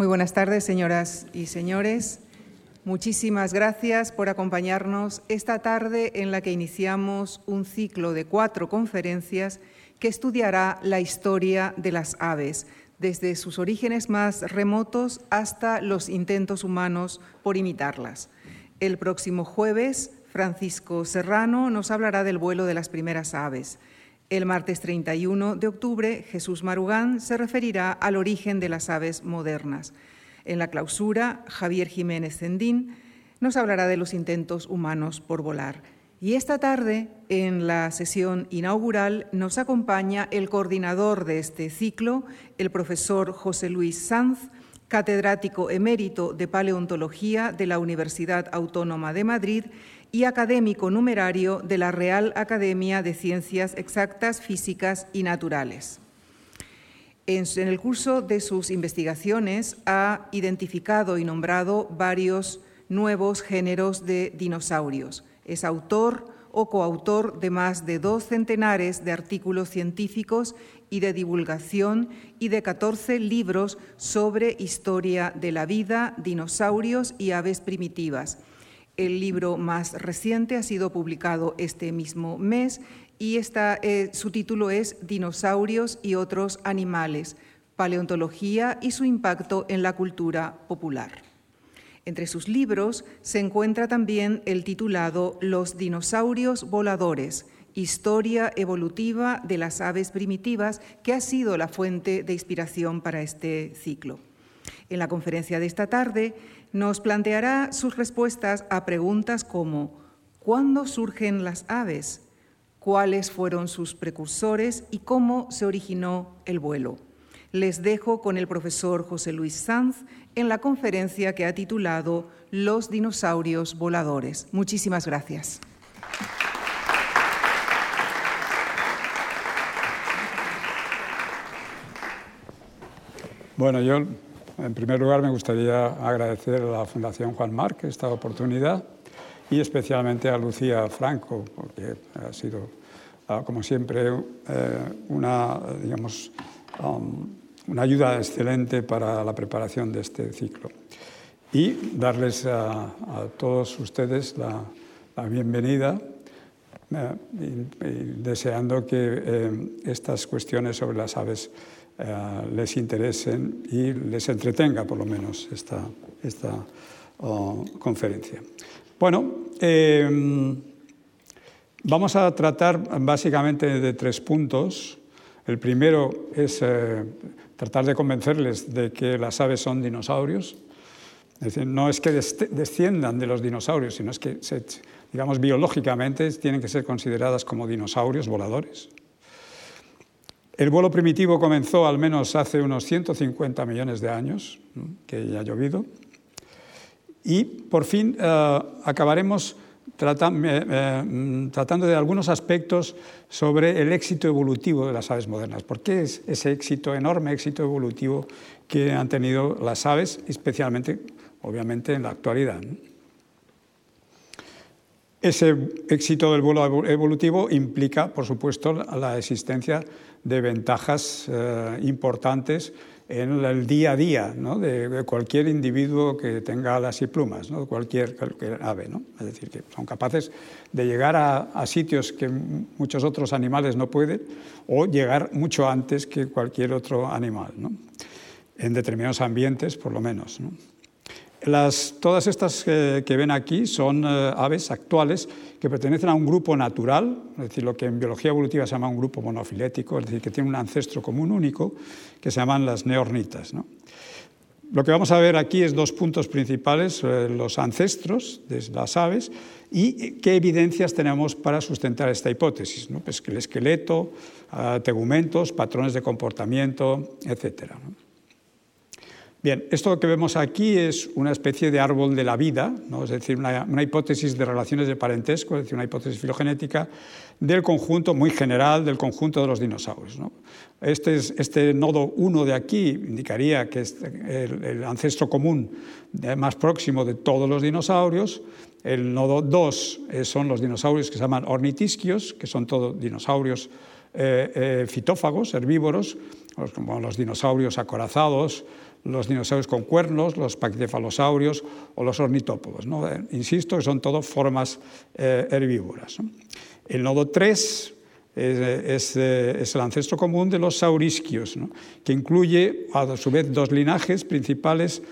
Muy buenas tardes, señoras y señores. Muchísimas gracias por acompañarnos esta tarde en la que iniciamos un ciclo de cuatro conferencias que estudiará la historia de las aves, desde sus orígenes más remotos hasta los intentos humanos por imitarlas. El próximo jueves, Francisco Serrano nos hablará del vuelo de las primeras aves. El martes 31 de octubre, Jesús Marugán se referirá al origen de las aves modernas. En la clausura, Javier Jiménez Zendín nos hablará de los intentos humanos por volar. Y esta tarde, en la sesión inaugural, nos acompaña el coordinador de este ciclo, el profesor José Luis Sanz, catedrático emérito de paleontología de la Universidad Autónoma de Madrid y académico numerario de la Real Academia de Ciencias Exactas, Físicas y Naturales. En, el curso de sus investigaciones ha identificado y nombrado varios nuevos géneros de dinosaurios. Es autor o coautor de más de dos centenares de artículos científicos y de divulgación y de 14 libros sobre historia de la vida, dinosaurios y aves primitivas el libro más reciente ha sido publicado este mismo mes y eh, su título es Dinosaurios y otros animales, paleontología y su impacto en la cultura popular. Entre sus libros se encuentra también el titulado Los dinosaurios voladores, Historia evolutiva de las aves primitivas, que ha sido la fuente de inspiración para este ciclo. En la conferencia de esta tarde nos planteará sus respuestas a preguntas como ¿cuándo surgen las aves? ¿Cuáles fueron sus precursores y cómo se originó el vuelo? Les dejo con el profesor José Luis Sanz en la conferencia que ha titulado Los dinosaurios voladores. Muchísimas gracias. Bueno, yo en primer lugar, me gustaría agradecer a la Fundación Juan Marc esta oportunidad y especialmente a Lucía Franco, porque ha sido, ah, como siempre, eh, una, digamos, um, una ayuda excelente para la preparación de este ciclo. Y darles a, todos ustedes la, bienvenida, eh, deseando que eh, estas cuestiones sobre las aves eh, les interesen y les entretenga por lo menos esta, esta oh, conferencia. Bueno, em, vamos a tratar básicamente de tres puntos. El primero es eh, tratar de convencerles de que las aves son dinosaurios. Es decir, no es que desciendan de los dinosaurios, sino es que, digamos, biológicamente tienen que ser consideradas como dinosaurios voladores. El vuelo primitivo comenzó al menos hace unos 150 millones de años, que ya ha llovido, y por fin eh, acabaremos eh, eh, tratando de algunos aspectos sobre el éxito evolutivo de las aves modernas. ¿Por qué es ese éxito, enorme éxito evolutivo que han tenido las aves, especialmente, obviamente, en la actualidad? Ese éxito del vuelo evolutivo implica, por supuesto, la existencia ventajas eh, importantes en el día a día de, cualquier individuo que tenga alas y plumas, ¿no? cualquier, ave. ¿no? Es decir, que son capaces de llegar a, sitios que muchos otros animales no pueden o llegar mucho antes que cualquier otro animal, ¿no? en determinados ambientes por lo menos. Todas estas que, ven aquí son eh, aves actuales que pertenecen a un grupo natural, es decir, lo que en biología evolutiva se llama un grupo monofilético, es decir, que tiene un ancestro común único, que se llaman las neornitas. Lo que vamos a ver aquí es dos puntos principales, eh, los ancestros de las aves y qué evidencias tenemos para sustentar esta hipótesis, pues el esqueleto, tegumentos, patrones de comportamiento, etc. Bien, esto que vemos aquí es una especie de árbol de la vida, ¿no? es decir, una, hipótesis de relaciones de parentesco, es decir, una hipótesis filogenética del conjunto muy general del conjunto de los dinosaurios. Este, este, nodo 1 de aquí indicaría que es el, ancestro común más próximo de todos los dinosaurios. El nodo 2 eh, son los dinosaurios que se llaman ornitisquios, que son todos dinosaurios eh, eh, fitófagos, herbívoros, como los dinosaurios acorazados, los dinosaurios con cuernos, los paquicefalosaurios o los ornitópodos. ¿no? Eh, insisto que son todo formas eh, herbívoras. El nodo 3 es, es, el ancestro común de los saurisquios, que incluye a su vez dos linajes principales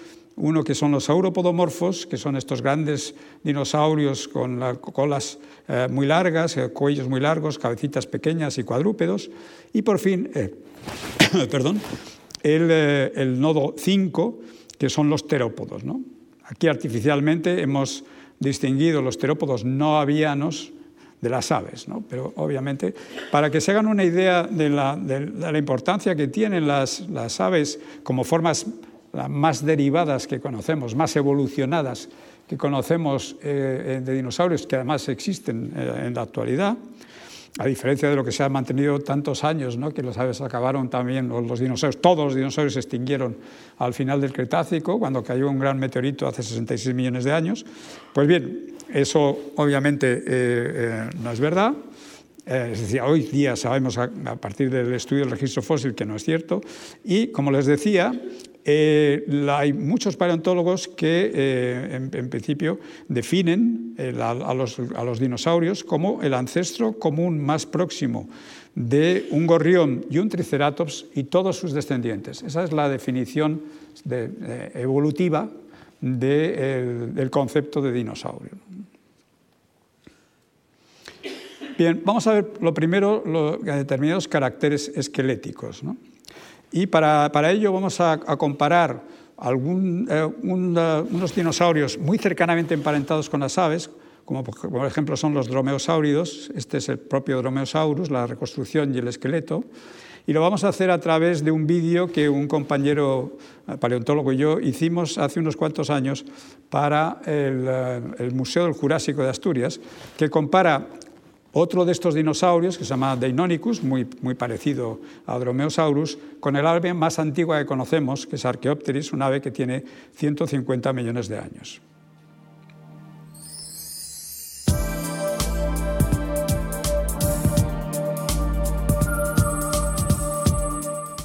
uno que son los sauropodomorfos, que son estos grandes dinosaurios con colas eh, muy largas, eh, cuellos muy largos, cabecitas pequeñas y cuadrúpedos. Y por fin, eh, perdón, el, nodo 5, que son los terópodos. Aquí artificialmente hemos distinguido los terópodos no avianos de las aves, pero obviamente para que se hagan una idea de la, importancia que tienen las, aves como formas más derivadas que conocemos, más evolucionadas que conocemos eh, de dinosaurios, que además existen eh, en la actualidad, a diferencia de lo que se ha mantenido tantos años, que los aves acabaron también, los dinosaurios, todos los dinosaurios se extinguieron al final del Cretácico, cuando cayó un gran meteorito hace 66 millones de años. Pues bien, eso obviamente eh, no es verdad. es decir, hoy día sabemos a, a, partir del estudio del registro fósil que no es cierto. Y, como les decía, eh, hay muchos paleontólogos que, eh, en, principio, definen eh, a, los, dinosaurios como el ancestro común más próximo de un gorrión y un triceratops y todos sus descendientes. Esa es la definición evolutiva del concepto de dinosaurio. Bien, vamos a ver lo primero, los determinados caracteres esqueléticos. ¿no? Y para, ello vamos a, comparar algún, eh, unos dinosaurios muy cercanamente emparentados con las aves, como por ejemplo son los dromeosáuridos, este es el propio dromeosaurus, la reconstrucción y el esqueleto, y lo vamos a hacer a través de un vídeo que un compañero eh, paleontólogo y yo hicimos hace unos cuantos años para el, eh, el Museo del Jurásico de Asturias, que compara otro de estos dinosaurios, que se llama Deinonychus, muy, muy parecido a Dromeosaurus, con el ave más antigua que conocemos, que es Archaeopteryx, un ave que tiene 150 millones de años.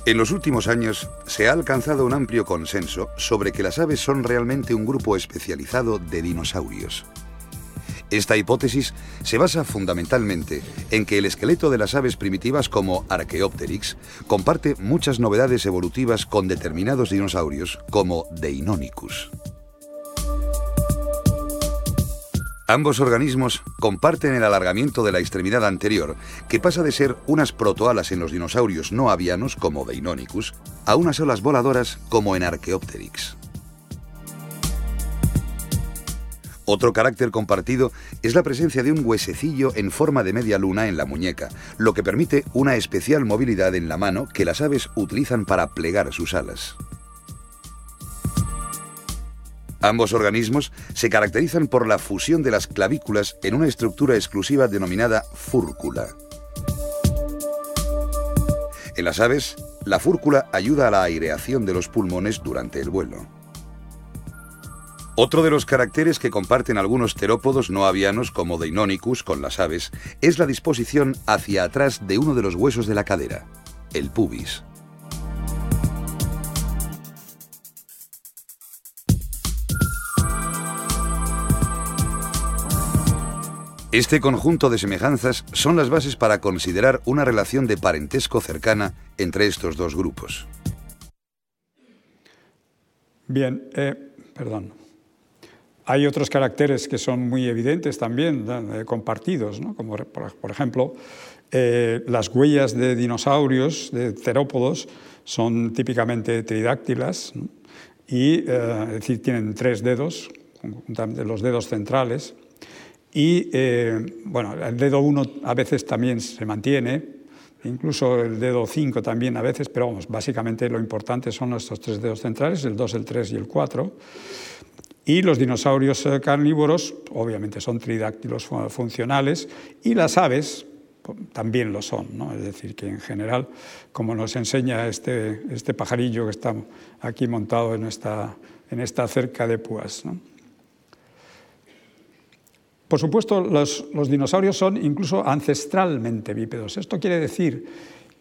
En los últimos años se ha alcanzado un amplio consenso sobre que las aves son realmente un grupo especializado de dinosaurios. Esta hipótesis se basa fundamentalmente en que el esqueleto de las aves primitivas como Archaeopteryx comparte muchas novedades evolutivas con determinados dinosaurios como Deinonychus. Ambos organismos comparten el alargamiento de la extremidad anterior, que pasa de ser unas protoalas en los dinosaurios no avianos como Deinonychus a unas olas voladoras como en Archaeopteryx. Otro carácter compartido es la presencia de un huesecillo en forma de media luna en la muñeca, lo que permite una especial movilidad en la mano que las aves utilizan para plegar sus alas. Ambos organismos se caracterizan por la fusión de las clavículas en una estructura exclusiva denominada fúrcula. En las aves, la fúrcula ayuda a la aireación de los pulmones durante el vuelo. Otro de los caracteres que comparten algunos terópodos no avianos como Deinonychus con las aves es la disposición hacia atrás de uno de los huesos de la cadera, el pubis. Este conjunto de semejanzas son las bases para considerar una relación de parentesco cercana entre estos dos grupos. Bien, eh, perdón. Hay otros caracteres que son muy evidentes también, compartidos, como por, ejemplo eh, las huellas de dinosaurios, de terópodos, son típicamente tridáctilas y eh, es decir, tienen tres dedos, los dedos centrales. Y eh, bueno, el dedo 1 a veces también se mantiene, incluso el dedo 5 también a veces, pero básicamente lo importante son estos tres dedos centrales, el 2, el 3 y el 4. Y los dinosaurios eh, carnívoros, obviamente, son tridáctilos funcionales y las aves también lo son. ¿no? Es decir, que en general, como nos enseña este, este pajarillo que está aquí montado en esta, en esta cerca de púas. Por supuesto, los, los, dinosaurios son incluso ancestralmente bípedos. Esto quiere decir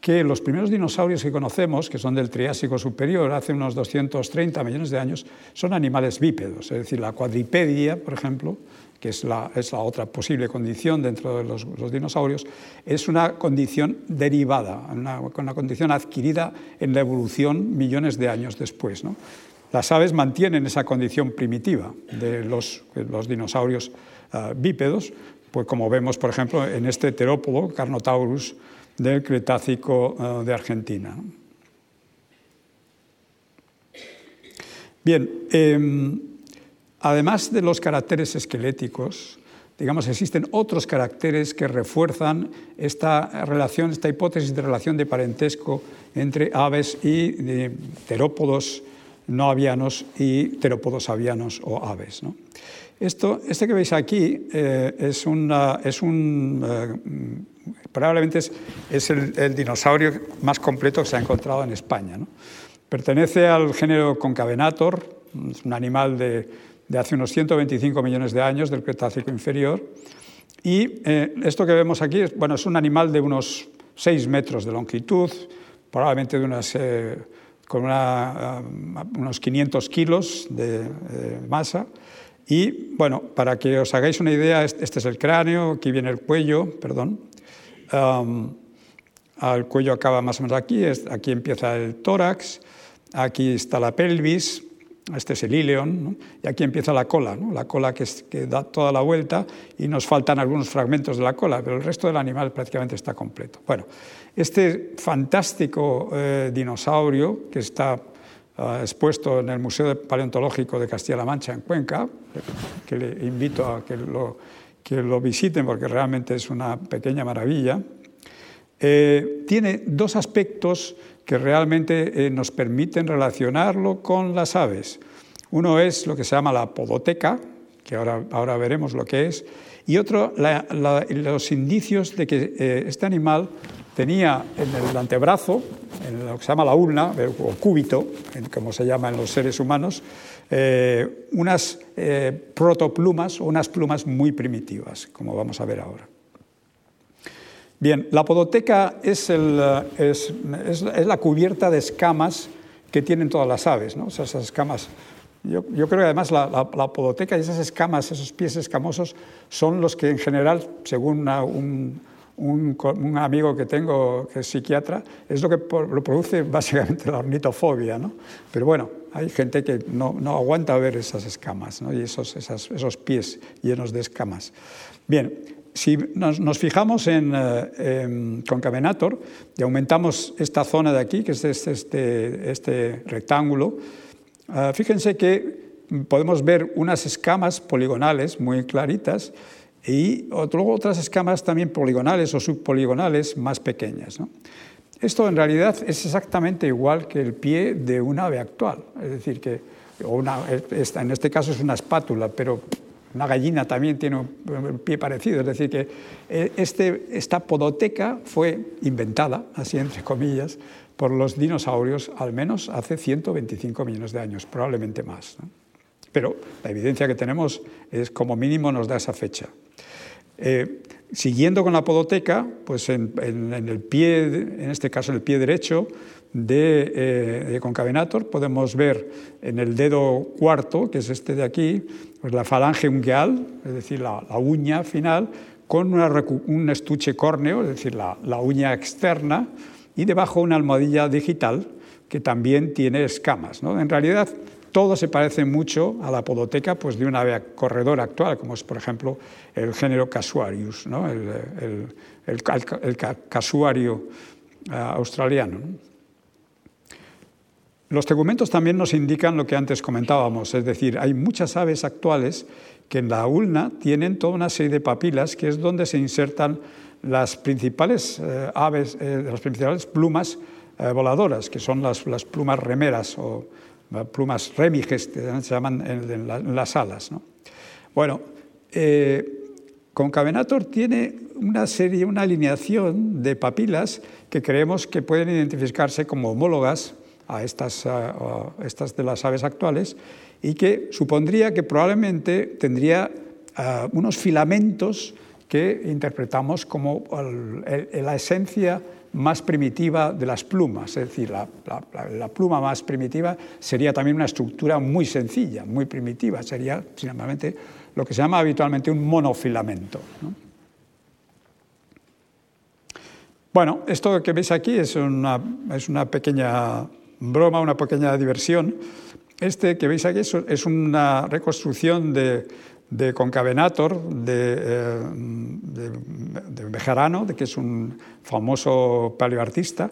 que los primeros dinosaurios que conocemos, que son del Triásico superior, hace unos 230 millones de años, son animales bípedos, es decir, la cuadripedia, por ejemplo, que es la, es la otra posible condición dentro de los, dinosaurios, es una condición derivada, una, una, condición adquirida en la evolución millones de años después. Las aves mantienen esa condición primitiva de los, los dinosaurios uh, bípedos, pues como vemos, por ejemplo, en este terópodo, Carnotaurus, del Cretácico uh, de Argentina. Bien, eh, además de los caracteres esqueléticos, digamos, existen otros caracteres que refuerzan esta relación, esta hipótesis de relación de parentesco entre aves y terópodos no avianos y terópodos avianos o aves. ¿no? Esto, este que veis aquí eh, es, una, es, un eh, probablemente es, el, dinosaurio más completo que se ha encontrado en España. Pertenece al género Concavenator, es un animal de, hace unos 125 millones de años, del Cretácico inferior. Y eh, esto que vemos aquí es, bueno, es un animal de unos 6 metros de longitud, probablemente de unas, eh, con una, uh, unos 500 kilos de masa. Y bueno, para que os hagáis una idea, este es el cráneo, aquí viene el cuello, perdón, el cuello acaba más o menos aquí, aquí empieza el tórax, aquí está la pelvis, este es el ileón, y aquí empieza la cola, la cola que, da toda la vuelta y nos faltan algunos fragmentos de la cola, pero el resto del animal prácticamente está completo. Bueno, este fantástico eh, dinosaurio que está expuesto en el Museo Paleontológico de Castilla-La Mancha en Cuenca, que le invito a que lo que lo visiten porque realmente es una pequeña maravilla, eh, tiene dos aspectos que realmente eh, nos permiten relacionarlo con las aves. Uno es lo que se llama la podoteca, que ahora, ahora veremos lo que es, y otro, los indicios de que eh, este animal tenía en el antebrazo, en lo que se llama la ulna, o cúbito, como se llama en los seres humanos, eh, unas eh, protoplumas o unas plumas muy primitivas, como vamos a ver ahora. Bien, la podoteca es, la cubierta de escamas que tienen todas las aves, ¿no? esas escamas. Yo, creo que además la, podoteca y esas escamas, esos pies escamosos, son los que en general, según un, un, amigo que tengo que es psiquiatra, es lo que lo produce básicamente la ornitofobia. ¿no? Pero bueno, hay gente que no, aguanta ver esas escamas y esos, esos pies llenos de escamas. Bien, si nos, fijamos en, eh, Concavenator y aumentamos esta zona de aquí, que es este, este, este rectángulo, eh, fíjense que podemos ver unas escamas poligonales muy claritas y luego otras escamas también poligonales o subpoligonales más pequeñas. Esto en realidad es exactamente igual que el pie de un ave actual, es decir, que en este caso es una espátula, pero una gallina también tiene un pie parecido, es decir, que eh, este, esta podoteca fue inventada, así entre comillas, por los dinosaurios al menos hace 125 millones de años, probablemente más. Pero la evidencia que tenemos es como mínimo nos da esa fecha. Eh, siguiendo con la podoteca, pues en, el pie, en este caso el pie derecho de, eh, Concavenator, podemos ver en el dedo cuarto, que es este de aquí, pues la falange ungueal, es decir, la, uña final, con un estuche córneo, es decir, la, uña externa, y debajo una almohadilla digital que también tiene escamas. En realidad, todo se parece mucho a la podoteca pues, de una ave corredora actual, como es, por ejemplo, el género Casuarius, el, casuario eh, australiano. Los tegumentos también nos indican lo que antes comentábamos, es decir, hay muchas aves actuales que en la ulna tienen toda una serie de papilas, que es donde se insertan las principales eh, aves, eh, las principales plumas voladoras, que son las, las plumas remeras o plumas remiges, se llaman en, las alas. Bueno, eh, Concavenator tiene una serie, una alineación de papilas que creemos que pueden identificarse como homólogas a estas, estas de las aves actuales y que supondría que probablemente tendría ah, unos filamentos que interpretamos como la esencia más primitiva de las plumas, es decir, la, pluma más primitiva sería también una estructura muy sencilla, muy primitiva, sería simplemente lo que se llama habitualmente un monofilamento. Bueno, esto que veis aquí es una, es una pequeña broma, una pequeña diversión. Este que veis aquí es una reconstrucción de, de Concavenator, de, eh, de, de, Bejarano, de que es un famoso paleoartista.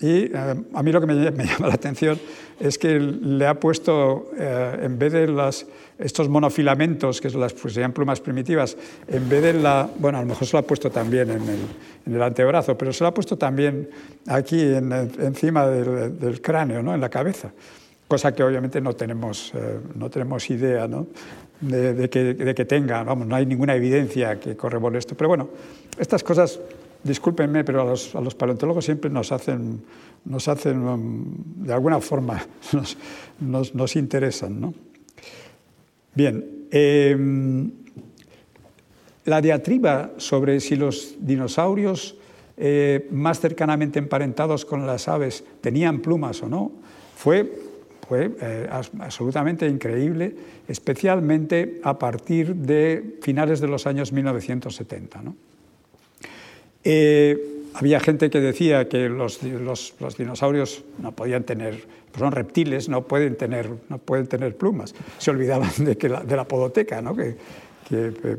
Y eh, a mí lo que me, llama la atención es que le ha puesto, eh, en vez de las, estos monofilamentos, que son las, pues, serían plumas primitivas, en vez de la, bueno, a lo mejor se lo ha puesto también en el, en el antebrazo, pero se lo ha puesto también aquí en, encima del, del, cráneo, ¿no? en la cabeza, cosa que obviamente no tenemos, no tenemos idea, ¿no? De, que, tenga, vamos, no hay ninguna evidencia que corrobore esto. Pero bueno, estas cosas, discúlpenme, pero a los, paleontólogos siempre nos hacen, nos hacen um, de alguna forma, nos, interesan. ¿no? Bien, em, la diatriba sobre si los dinosaurios eh, más cercanamente emparentados con las aves tenían plumas o no, fue fue eh, absolutamente increíble, especialmente a partir de finales de los años 1970. Eh, había gente que decía que los, dinosaurios no podían tener, son reptiles, no pueden tener, no pueden tener plumas. Se olvidaban de, que la, de la podoteca, ¿no? que,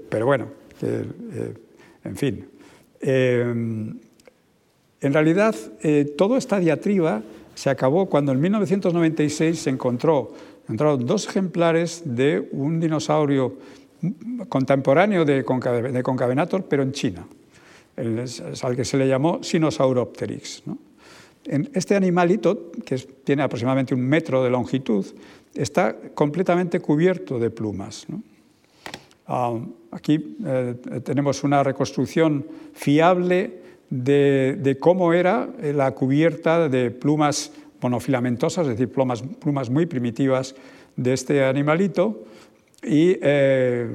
pero bueno, eh, en fin. en realidad, toda esta diatriba se acabó cuando en 1996 se encontró, encontraron dos ejemplares de un dinosaurio contemporáneo de, Concavenator, pero en China, al que se le llamó Sinosauropteryx. Este animalito, que tiene aproximadamente un metro de longitud, está completamente cubierto de plumas. Ah, aquí eh, tenemos una reconstrucción fiable de, cómo era la cubierta de plumas monofilamentosas, es decir, plumas, plumas muy primitivas de este animalito. Y eh,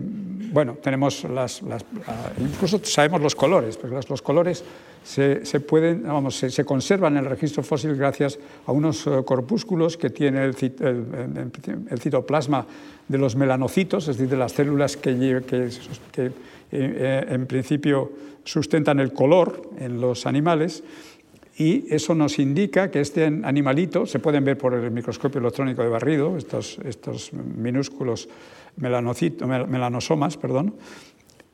bueno, tenemos las, ah, incluso sabemos los colores, porque los, colores se, pueden, vamos, se, conservan en el registro fósil gracias a unos eh, corpúsculos que tiene el, citoplasma de los melanocitos, es decir, de las células que, que eh, en principio sustentan el color en los animales y eso nos indica que este animalito, se pueden ver por el microscopio electrónico de barrido, estos, estos minúsculos melanosomas, perdón,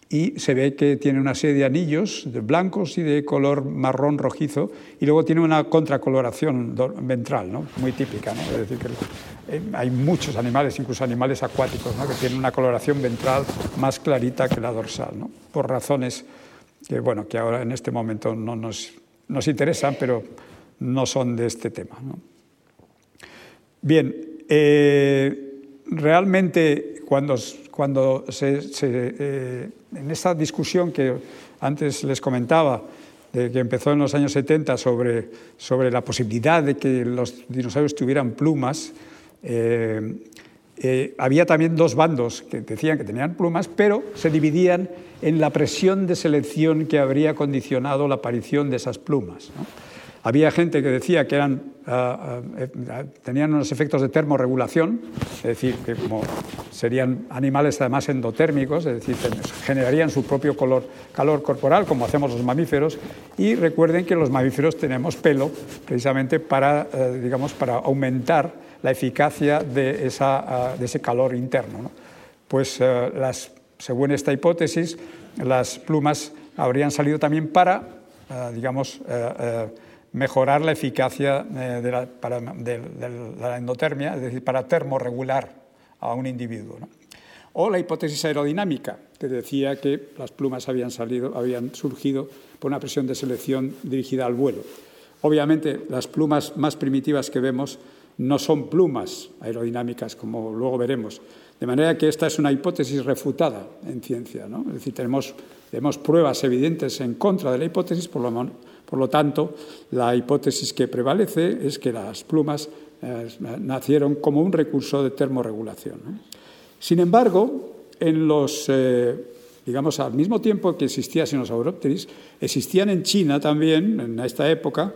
y se ve que tiene una serie de anillos de blancos y de color marrón rojizo y luego tiene una contracoloración ventral, ¿no? muy típica. Es decir, que eh, hay muchos animales, incluso animales acuáticos, ¿no? que tienen una coloración ventral más clarita que la dorsal, por razones que, bueno, que ahora en este momento no nos, nos interesan, pero no son de este tema. Bien, eh, realmente cuando, cuando se, eh, en esta discusión que antes les comentaba, de que empezó en los años 70 sobre, sobre la posibilidad de que los dinosaurios tuvieran plumas, eh, había también dos bandos que decían que tenían plumas, pero se dividían en la presión de selección que habría condicionado la aparición de esas plumas. Había gente que decía que eran, ah, eh, tenían unos efectos de termorregulación, es decir, que como serían animales además endotérmicos, es decir, generarían su propio calor corporal, como hacemos los mamíferos, y recuerden que los mamíferos tenemos pelo precisamente para, eh, digamos, para aumentar la eficacia de, esa, ah, de ese calor interno. Pues eh, según esta hipótesis, las plumas habrían salido también para, eh, digamos, eh, mejorar la eficacia de la, de, la, endotermia, es decir, para termorregular a un individuo. O la hipótesis aerodinámica, que decía que las plumas habían, salido, habían surgido por una presión de selección dirigida al vuelo. Obviamente, las plumas más primitivas que vemos no son plumas aerodinámicas, como luego veremos. De manera que esta es una hipótesis refutada en ciencia. ¿no? Es decir, tenemos, tenemos, pruebas evidentes en contra de la hipótesis, por lo, por lo, tanto, la hipótesis que prevalece es que las plumas eh, nacieron como un recurso de termorregulación. Sin embargo, en los, eh, digamos, al mismo tiempo que existía Sinosauropteris, existían en China también, en esta época,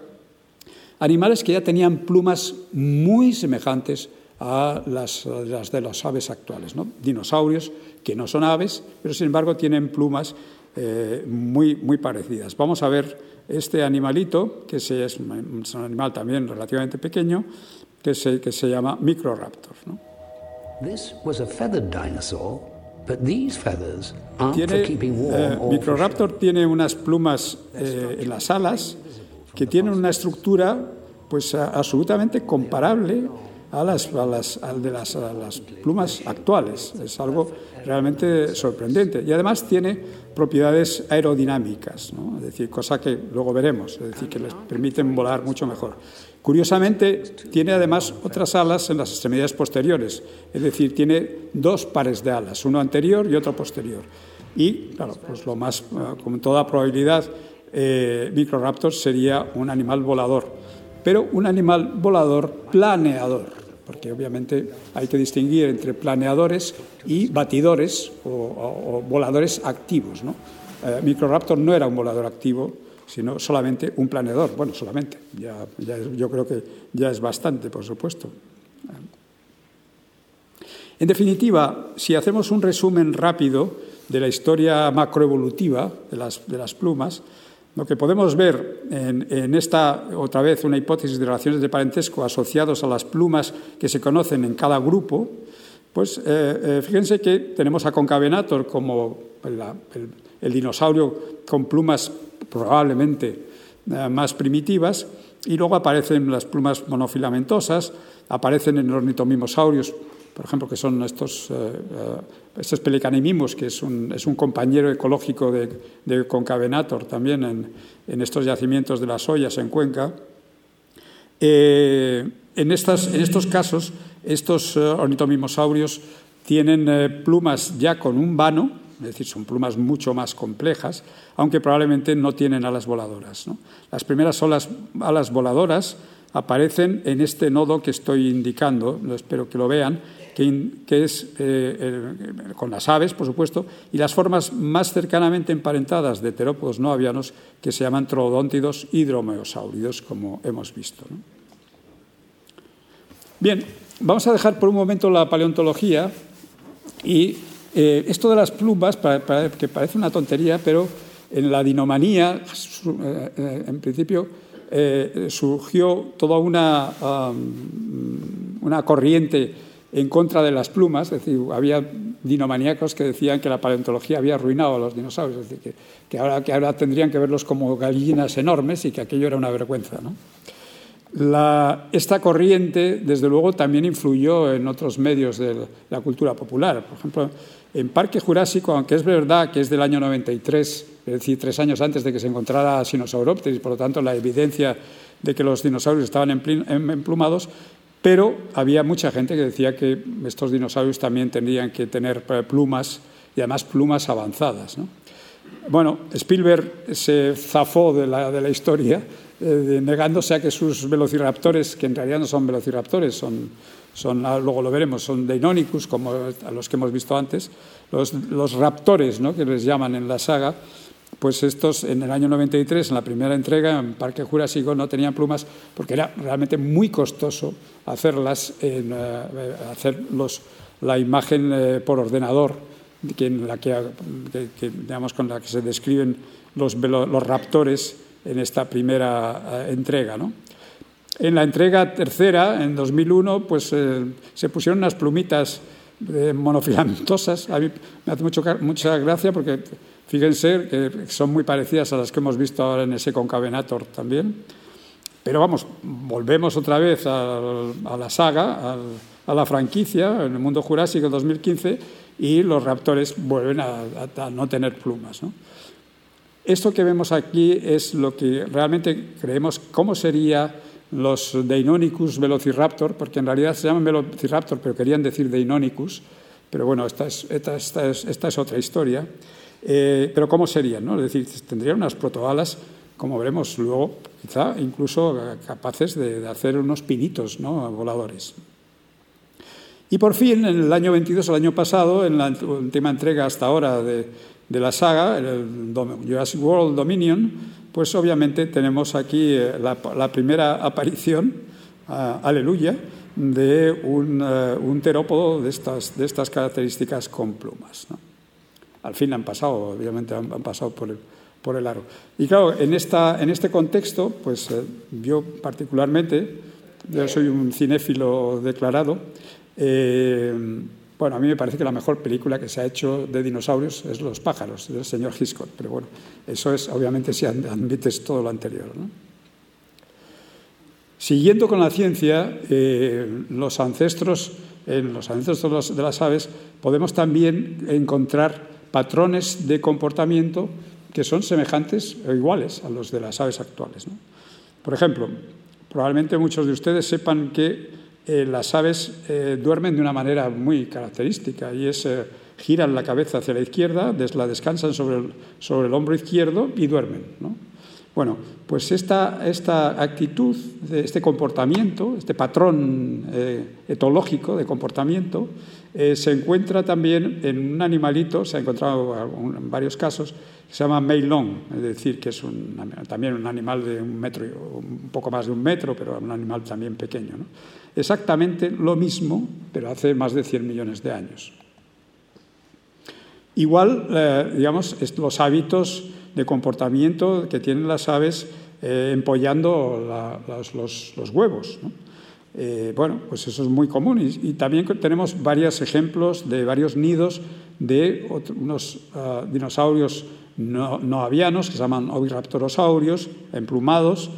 animales que ya tenían plumas muy semejantes a las, de las aves actuales. ¿no? Dinosaurios que no son aves, pero sin embargo tienen plumas eh, muy, muy parecidas. Vamos a ver este animalito, que es, es un animal también relativamente pequeño, que se, que se llama Microraptor. ¿no? This was a feathered dinosaur, but these feathers aren't Tiene, for keeping warm eh, Microraptor tiene unas plumas eh, en las alas que tienen una estructura pues absolutamente comparable a las, a las, de las, a plumas actuales. Es algo realmente sorprendente. Y además tiene propiedades aerodinámicas, es decir, cosa que luego veremos, es decir, que les permiten volar mucho mejor. Curiosamente, tiene además otras alas en las extremidades posteriores, es decir, tiene dos pares de alas, uno anterior y otro posterior. Y, claro, pues lo más, eh, con toda probabilidad, eh, Microraptor sería un animal volador, pero un animal volador planeador, porque obviamente hay que distinguir entre planeadores y batidores o, voladores activos. Eh, Microraptor no era un volador activo, sino solamente un planeador. Bueno, solamente, ya, yo creo que ya es bastante, por supuesto. En definitiva, si hacemos un resumen rápido de la historia macroevolutiva de las plumas, lo que podemos ver en, esta, otra vez, una hipótesis de relaciones de parentesco asociados a las plumas que se conocen en cada grupo, pues eh, eh, fíjense que tenemos a Concavenator como el, dinosaurio con plumas probablemente eh, más primitivas, y luego aparecen las plumas monofilamentosas, aparecen en ornitomimosaurios, por ejemplo, que son estos, estos pelicanimimus, que es un, es un compañero ecológico de, Concavenator también en, en estos yacimientos de las ollas en Cuenca. Eh, en, estas, en estos casos, estos eh, ornitomimosaurios tienen eh, plumas ya con un vano, es decir, son plumas mucho más complejas, aunque probablemente no tienen alas voladoras. Las primeras alas, alas voladoras aparecen en este nodo que estoy indicando, espero que lo vean, que, es eh, con las aves, por supuesto, y las formas más cercanamente emparentadas de terópodos no avianos que se llaman troodóntidos y dromeosáuridos, como hemos visto. Bien, vamos a dejar por un momento la paleontología y eh, esto de las plumas, que parece una tontería, pero en la dinomanía, eh, en principio, surgió toda una, am, una corriente en contra de las plumas, es decir, había dinomaníacos que decían que la paleontología había arruinado a los dinosaurios, es decir, que, ahora, que ahora tendrían que verlos como gallinas enormes y que aquello era una vergüenza. esta corriente, desde luego, también influyó en otros medios de la cultura popular. Por ejemplo, en Parque Jurásico, aunque es verdad que es del año 93, es decir, tres años antes de que se encontrara Sinosauropteris, por lo tanto, la evidencia de que los dinosaurios estaban em- emplumados, pero había mucha gente que decía que estos dinosaurios también tendrían que tener eh, plumas y además plumas avanzadas. ¿no? Bueno, Spielberg se zafó de la, de la historia, eh, negándose a que sus velociraptores, que en realidad no son velociraptores, son, son ah, luego lo veremos, son Deinonychus, como a los que hemos visto antes, los, los raptores, ¿no? que les llaman en la saga, pues estos en el año 93, en la primera entrega, en Parque Jurásico, no tenían plumas porque era realmente muy costoso hacerlas, en, eh, hacer los, la imagen eh, por ordenador que la que, digamos, con la que se describen los, los raptores en esta primera eh, entrega. ¿no? En la entrega tercera, en 2001, pues se pusieron unas plumitas monofilamentosas. A mí me hace mucho, mucha gracia porque fíjense que son muy parecidas a las que hemos visto ahora en ese concavenator también. Pero vamos, volvemos otra vez a, a la saga, al- a, la franquicia, en el mundo jurásico 2015, y los raptores vuelven a, a- a no tener plumas. ¿no? Esto que vemos aquí es lo que realmente creemos cómo sería los Deinonychus velociraptor, porque en realidad se llaman velociraptor, pero querían decir Deinonychus, pero bueno, esta es, esta, esta es, esta es otra historia. Eh, pero ¿cómo serían? No? Es decir, tendrían unas protoalas, como veremos luego, quizá incluso eh, capaces de, hacer unos pinitos ¿no? voladores. Y por fin, en el año 22, el año pasado, en la última entrega hasta ahora de, la saga, el Jurassic World Dominion, pues obviamente tenemos aquí eh, la, primera aparición, aleluya, de un, un, terópodo de estas, características con plumas. Al fin han pasado, obviamente han, pasado por el, aro. Y claro, en, esta, en este contexto, pues eh, yo particularmente, yo soy un cinéfilo declarado, eh, bueno, a mí me parece que la mejor película que se ha hecho de dinosaurios es Los pájaros, del señor Hitchcock, pero bueno, eso es obviamente si admites todo lo anterior. Siguiendo con la ciencia, eh, los ancestros, en los ancestros de las aves podemos también encontrar patrones de comportamiento que son semejantes o iguales a los de las aves actuales. Por ejemplo, probablemente muchos de ustedes sepan que eh, las aves eh, duermen de una manera muy característica y es eh, giran la cabeza hacia la izquierda, la descansan sobre el, sobre el hombro izquierdo y duermen. ¿no? Bueno, pues esta, esta, actitud, este comportamiento, este patrón etológico de comportamiento, se encuentra también en un animalito, se ha encontrado en varios casos, que se llama Meilong, es decir, que es también un animal de un metro, un poco más de un metro, pero un animal también pequeño. exactamente lo mismo, pero hace más de 100 millones de años. Igual, eh, digamos, los hábitos de comportamiento que tienen las aves eh, empollando los, huevos. Eh, bueno, pues eso es muy común y, también tenemos varios ejemplos de varios nidos de unos ah, dinosaurios no, no, avianos que se llaman oviraptorosaurios, emplumados,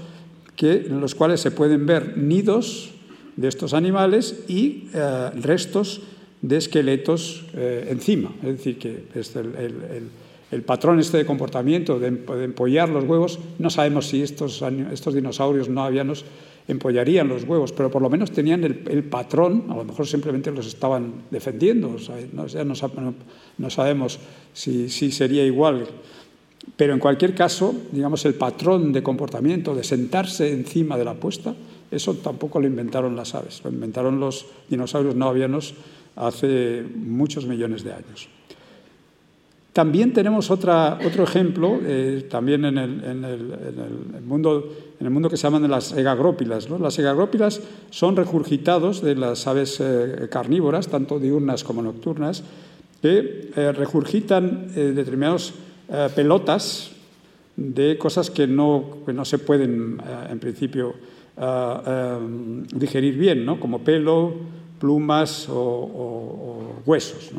que, en los cuales se pueden ver nidos de estos animales y eh, restos de esqueletos eh, encima. Es decir, que el, patrón este de comportamiento de, empollar los huevos, no sabemos si estos, estos dinosaurios no avianos empollarían los huevos, pero por lo menos tenían el, patrón, a lo mejor simplemente los estaban defendiendo, no, no, sabemos si, si sería igual. Pero en cualquier caso, digamos, el patrón de comportamiento, de sentarse encima de la puesta, eso tampoco lo inventaron las aves, lo inventaron los dinosaurios no avianos hace muchos millones de años. También tenemos otro ejemplo, eh, también en el, mundo, en el mundo que se llaman las egagrópilas. Las egagrópilas son regurgitados de las aves eh, carnívoras, tanto diurnas como nocturnas, que eh, regurgitan determinadas pelotas de cosas que no, que no se pueden, en principio, digerir bien, ¿no? como pelo, plumas o, huesos.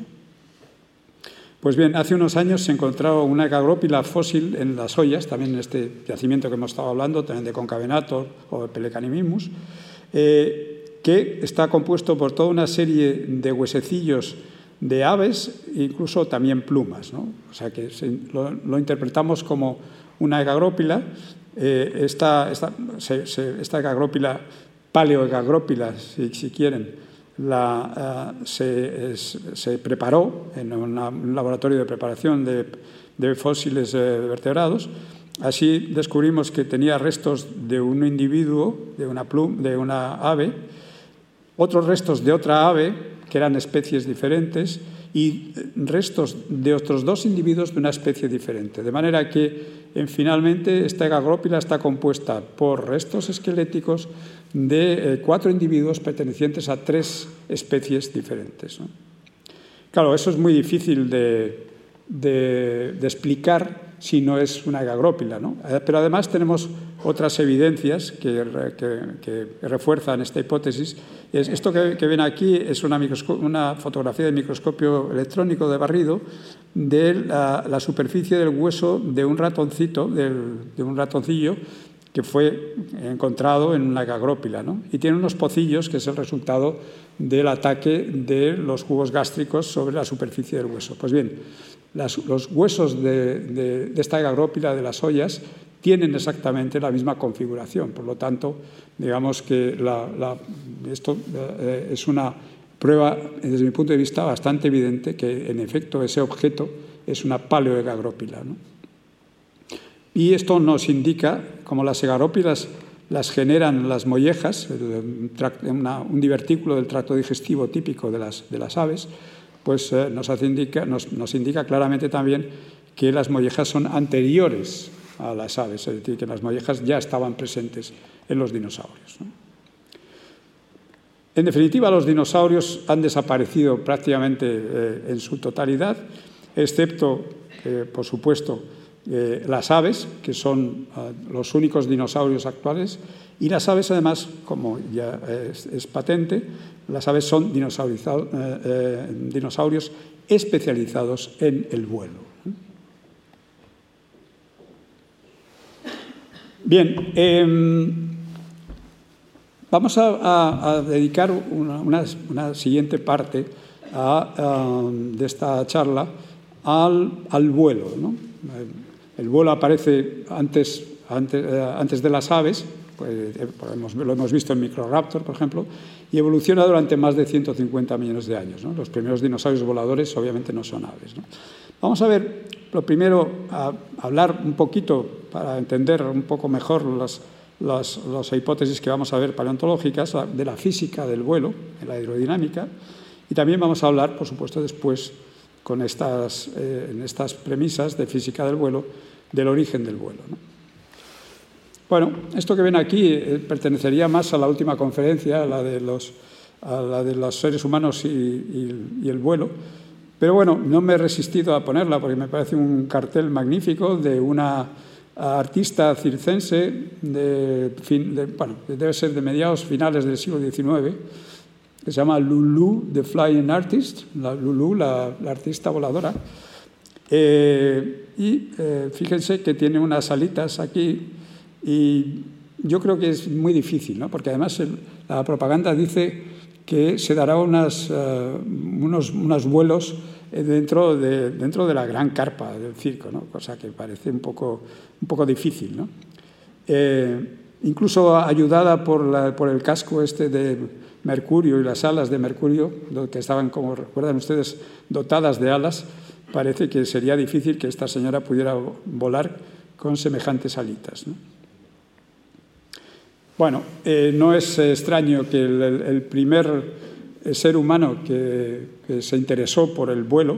Pues bien, hace unos años se encontró una gagrópila fósil en las ollas, también en este yacimiento que hemos estado hablando, también de concavenator o Pelecanimimus, eh, que está compuesto por toda una serie de huesecillos de aves, incluso también plumas. O sea que lo, interpretamos como una egagrópila eh, esta, esta, si, si quieren, la, eh, se, preparó en un laboratorio de preparación de, fósiles eh, vertebrados. Así descubrimos que tenía restos de un individuo, de una, plum, de una ave, otros restos de otra ave, que eran especies diferentes, y restos de otros dos individuos de una especie diferente. De manera que finalmente esta egagrópila está compuesta por restos esqueléticos de eh, cuatro individuos pertenecientes a tres especies diferentes. Claro, eso es muy difícil de, explicar si no es una egagrópila. ¿no? Eh, pero además tenemos otras evidencias que, refuerzan esta hipótesis. esto que, ven aquí es una, una, fotografía de microscopio electrónico de barrido de la, superficie del hueso de un ratoncito, de un ratoncillo que fue encontrado en una gagrópila. ¿no? Y tiene unos pocillos, que es el resultado del ataque de los jugos gástricos sobre la superficie del hueso. Pues bien, los huesos de, de, esta gagrópila de las ollas tienen exactamente la misma configuración. Por lo tanto, digamos que esto eh, es una prueba, desde mi punto de vista, bastante evidente que, en efecto, ese objeto es una paleoegagrópila. ¿no? Y esto nos indica, como las egagrópilas las generan las mollejas, un divertículo del tracto digestivo típico de las, de las aves, pues eh, nos, indica, claramente también que las mollejas son anteriores a las aves, es decir, que las mollejas ya estaban presentes en los dinosaurios. En definitiva, los dinosaurios han desaparecido prácticamente eh, en su totalidad, excepto, eh, por supuesto, las aves, que son ah, los únicos dinosaurios actuales, y las aves, además, como ya es, patente, las aves son dinosaurios especializados en el vuelo. Bien, em, vamos a, dedicar una, siguiente parte de esta charla al, vuelo. El, vuelo aparece eh, antes de las aves, pues, eh, lo hemos visto en Microraptor, por ejemplo, y evoluciona durante más de 150 millones de años. Los primeros dinosaurios voladores obviamente no son aves. Vamos a ver, lo primero, hablar un poquito para entender un poco mejor las, las, hipótesis que vamos a ver paleontológicas de la física del vuelo, de la aerodinámica, y también vamos a hablar, por supuesto, después, con estas, eh, en estas premisas de física del vuelo, del origen del vuelo. Bueno, esto que ven aquí eh, pertenecería más a la última conferencia, a la de los, la de los seres humanos y, el vuelo, pero bueno, no me he resistido a ponerla porque me parece un cartel magnífico de una artista circense, de, bueno, debe ser de mediados finales del siglo XIX, que se llama Lulu, the Flying Artist, la Lulu, la, artista voladora. Eh, y eh, fíjense que tiene unas alitas aquí y yo creo que es muy difícil, ¿no? porque además la propaganda dice que se dará unas, eh, unos, unos, vuelos dentro de, dentro de la gran carpa del circo, ¿no? cosa que parece un poco, un poco difícil. ¿no? Eh, incluso ayudada por, la, por, el casco este de Mercurio y las alas de Mercurio, que estaban, como recuerdan ustedes, dotadas de alas, parece que sería difícil que esta señora pudiera volar con semejantes alitas. ¿no? Bueno, eh, no es extraño que el, primer eh, ser humano que, se interesó por el vuelo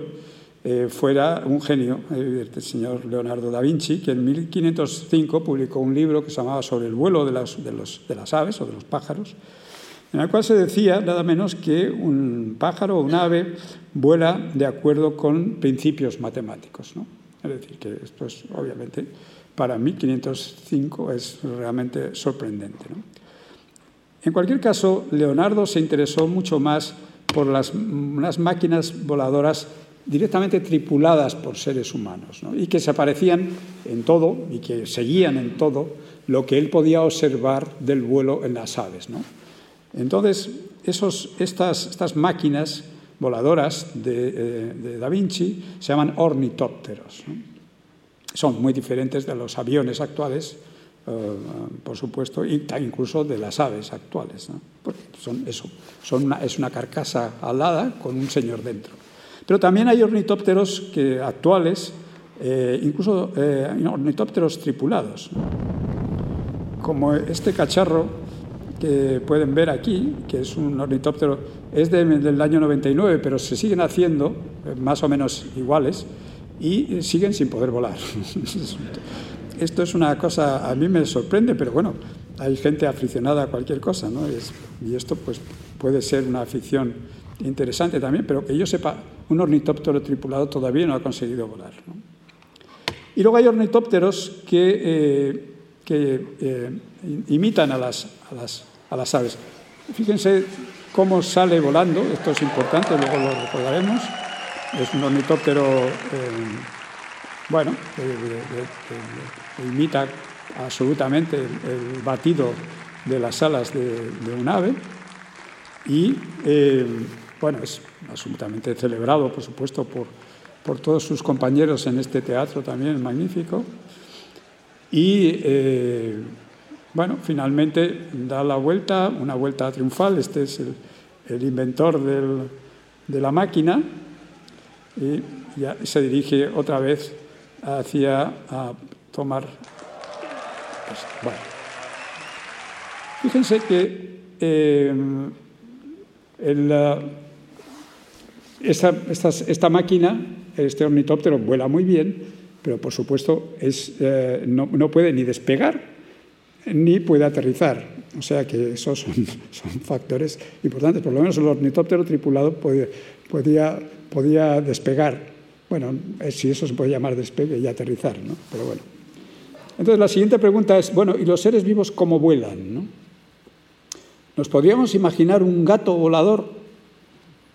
eh, fuera un genio, el señor Leonardo da Vinci, que en 1505 publicó un libro que se llamaba Sobre el vuelo de las, aves o de los pájaros, en el cual se decía nada menos que un pájaro o un ave vuela de acuerdo con principios matemáticos. Es decir, que esto es obviamente para 1505 es realmente sorprendente. En cualquier caso, Leonardo se interesó mucho más por las, máquinas voladoras directamente tripuladas por seres humanos y que se aparecían en todo y que seguían en todo lo que él podía observar del vuelo en las aves. Entonces, estas, máquinas voladoras eh, de, Da Vinci se llaman ornitópteros son muy diferentes de los aviones actuales, eh, por supuesto, y incluso de las aves actuales, porque son eso, son es una carcasa alada con un señor dentro. Pero también hay ornitópteros que, actuales, eh, incluso eh, ornitópteros tripulados, como este cacharro que pueden ver aquí, que es un ornitóptero, es del año 99, pero se siguen haciendo más o menos iguales, y siguen sin poder volar. Esto es una cosa, a mí me sorprende, pero bueno, hay gente aficionada a cualquier cosa, ¿no? y esto pues puede ser una afición interesante también, pero que yo sepa, un ornitóptero tripulado todavía no ha conseguido volar. Y luego hay ornitópteros que, eh, que eh, imitan a las, a, las, a las aves. Fíjense cómo sale volando, esto es importante, luego lo recordaremos. Es un ornitóptero, eh, bueno, que, imita absolutamente el, batido de las alas de, un ave y, eh, bueno, es absolutamente celebrado, por supuesto, por, por todos sus compañeros en este teatro también magnífico. Y, eh, bueno, finalmente da la vuelta, una vuelta triunfal. Este es el, inventor de la máquina y ya se dirige otra vez hacia a tomar. Bueno. Fíjense que eh, esta, máquina, este ornitóptero, vuela muy bien, pero por supuesto es, eh, no, puede ni despegar ni puede aterrizar. O sea que esos son, son, factores importantes. Por lo menos el ornitóptero tripulado podía, podía, podía despegar. Bueno, eh, si eso se puede llamar despegue y aterrizar, ¿no? Pero bueno. Entonces la siguiente pregunta es, bueno, ¿y los seres vivos cómo vuelan? ¿no? ¿Nos podríamos imaginar un gato volador?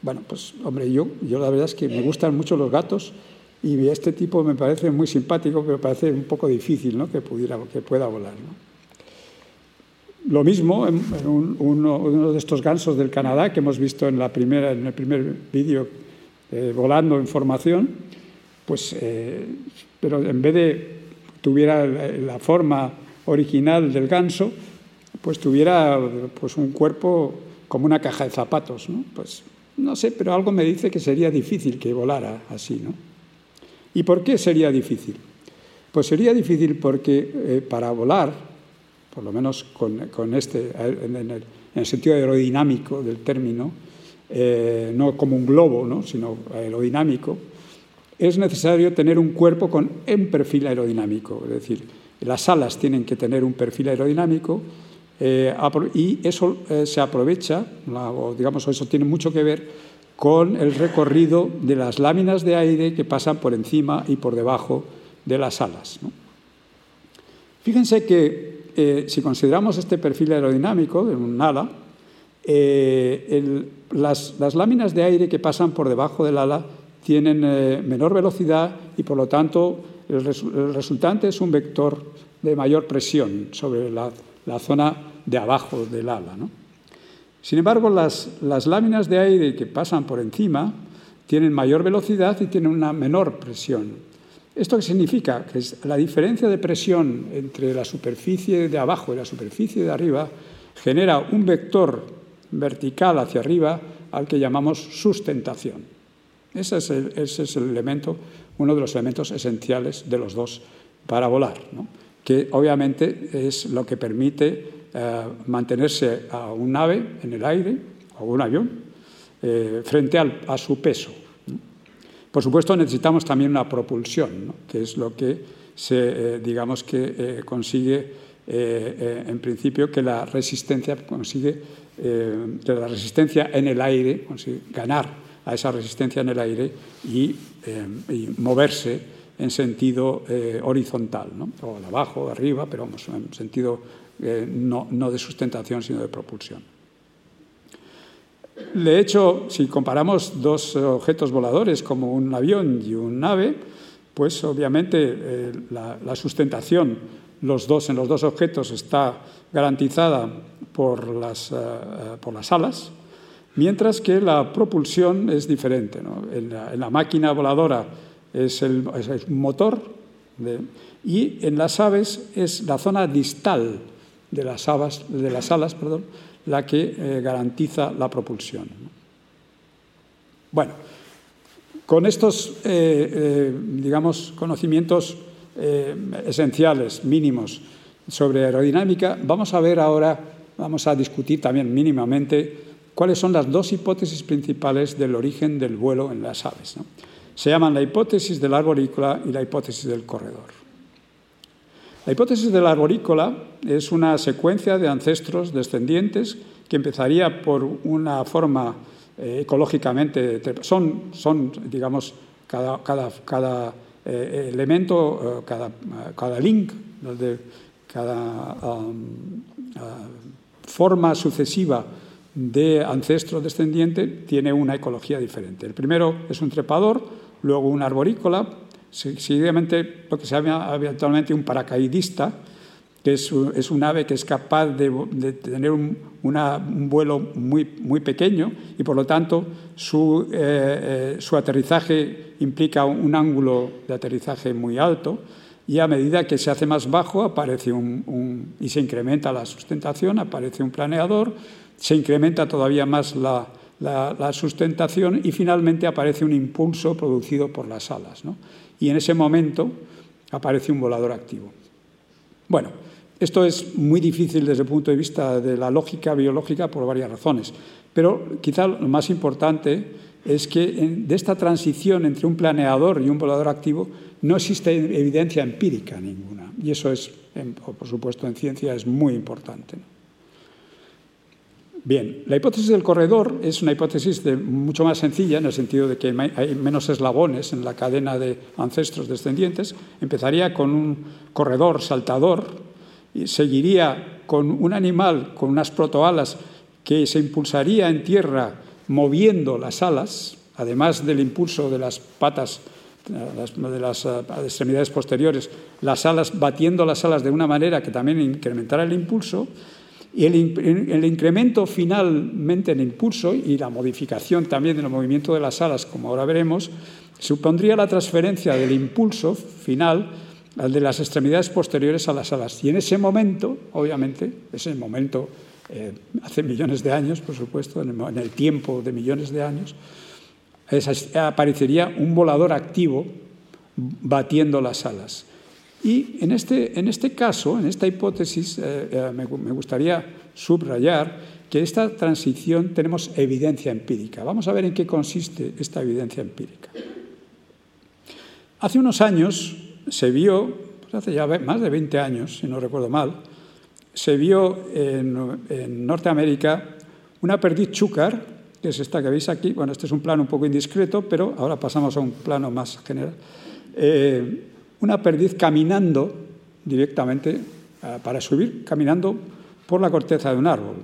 Bueno, pues hombre, yo, yo la verdad es que me gustan mucho los gatos y este tipo me parece muy simpático, pero parece un poco difícil ¿no? que, pudiera, que pueda volar. Lo mismo uno, de estos gansos del Canadá que hemos visto en, la primera, en el primer vídeo eh, volando en formación, pues, eh, pero en vez de tuviera la forma original del ganso, pues tuviera pues, un cuerpo como una caja de zapatos. ¿no? Pues no sé, pero algo me dice que sería difícil que volara así. ¿no? ¿Y por qué sería difícil? Pues sería difícil porque eh, para volar, por lo menos con, este, en el, sentido aerodinámico del término, eh, no como un globo, ¿no? sino aerodinámico, es necesario tener un cuerpo con un perfil aerodinámico, es decir, las alas tienen que tener un perfil aerodinámico eh, y eso eh, se aprovecha, digamos, eso tiene mucho que ver con el recorrido de las láminas de aire que pasan por encima y por debajo de las alas. Fíjense que eh, si consideramos este perfil aerodinámico de un ala, las, las láminas de aire que pasan por debajo del ala tienen eh, menor velocidad y por lo tanto el, resultante es un vector de mayor presión sobre la, zona de abajo del ala. Sin embargo, las, láminas de aire que pasan por encima tienen mayor velocidad y tienen una menor presión. ¿Esto qué significa? Que la diferencia de presión entre la superficie de abajo y la superficie de arriba genera un vector vertical hacia arriba al que llamamos sustentación. Ese es el, elemento, uno de los elementos esenciales de los dos para volar, que obviamente es lo que permite eh, mantenerse a un nave en el aire o un avión eh, frente a su peso. Por supuesto, necesitamos también una propulsión, que es lo que se, eh, digamos que consigue en principio que la resistencia consigue que la resistencia en el aire consigue ganar a esa resistencia en el aire y, eh, moverse en sentido eh, horizontal, ¿no? o de abajo, de arriba, pero vamos, en sentido eh, no, de sustentación, sino de propulsión. De hecho, si comparamos dos objetos voladores como un avión y un nave, pues obviamente la, sustentación los dos, en los dos objetos está garantizada por las, por las alas, mientras que la propulsión es diferente. En, la, máquina voladora es, el, motor y en las aves es la zona distal de las, de las alas perdón, la que eh, garantiza la propulsión. Bueno, con estos eh, eh, digamos, conocimientos esenciales, mínimos, sobre aerodinámica, vamos a ver ahora, vamos a discutir también mínimamente cuáles son las dos hipótesis principales del origen del vuelo en las aves. Se llaman la hipótesis del arborícola y la hipótesis del corredor. La hipótesis del arborícola es una secuencia de ancestros descendientes que empezaría por una forma eh, ecológicamente... Son, son, digamos, cada, cada eh, elemento, eh, cada, link, cada um, forma sucesiva de ancestro descendiente tiene una ecología diferente. El primero es un trepador, luego un arborícola, seguidamente lo que se llama habitualmente un paracaidista, que es, un ave que es capaz de, tener un, vuelo muy, muy, pequeño y por lo tanto su, eh, eh, su, aterrizaje implica un ángulo de aterrizaje muy alto y a medida que se hace más bajo aparece un, y se incrementa la sustentación, aparece un planeador, se incrementa todavía más la, sustentación y finalmente aparece un impulso producido por las alas. Y en ese momento aparece un volador activo. Bueno, esto es muy difícil desde el punto de vista de la lógica biológica por varias razones, pero quizá lo más importante es que de esta transición entre un planeador y un volador activo no existe evidencia empírica ninguna. Y eso es, por supuesto, en ciencia es muy importante. Bien, la hipótesis del corredor es una hipótesis mucho más sencilla en el sentido de que hay menos eslabones en la cadena de ancestros descendientes. Empezaría con un corredor saltador seguiría con un animal con unas protoalas que se impulsaría en tierra moviendo las alas, además del impulso de las patas de las eh, extremidades posteriores, las alas batiendo las alas de una manera que también incrementara el impulso, y el, incremento finalmente en impulso y la modificación también del movimiento de las alas, como ahora veremos, supondría la transferencia del impulso final al de las extremidades posteriores a las alas. Y en ese momento, obviamente, ese momento eh, hace millones de años, por supuesto, en el, tiempo de millones de años, aparecería un volador activo batiendo las alas. Y en este, en este caso, en esta hipótesis, eh, eh, me, gustaría subrayar que esta transición tenemos evidencia empírica. Vamos a ver en qué consiste esta evidencia empírica. Hace unos años se vio, pues hace ya más de 20 años, si no recuerdo mal, se vio en, Norteamérica una perdiz chúcar, que es esta que veis aquí. Bueno, este es un plano un poco indiscreto, pero ahora pasamos a un plano más general. Eh, una perdiz caminando directamente eh, para subir, caminando por la corteza de un árbol.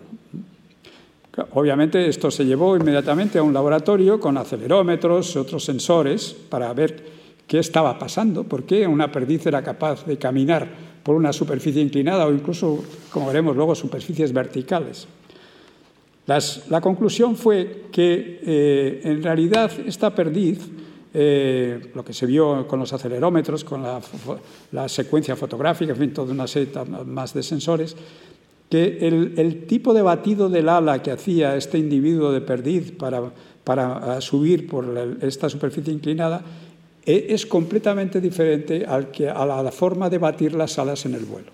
Obviamente esto se llevó inmediatamente a un laboratorio con acelerómetros y otros sensores para ver qué estaba pasando, por qué una perdiz era capaz de caminar por una superficie inclinada o incluso, como veremos luego, superficies verticales. la conclusión fue que eh, en realidad esta perdiz eh, lo que se vio con los acelerómetros, con la, secuencia fotográfica, en fin, toda una serie más de sensores, que el, tipo de batido del ala que hacía este individuo de perdiz para, para subir por esta superficie inclinada es completamente diferente a la forma de batir las alas en el vuelo.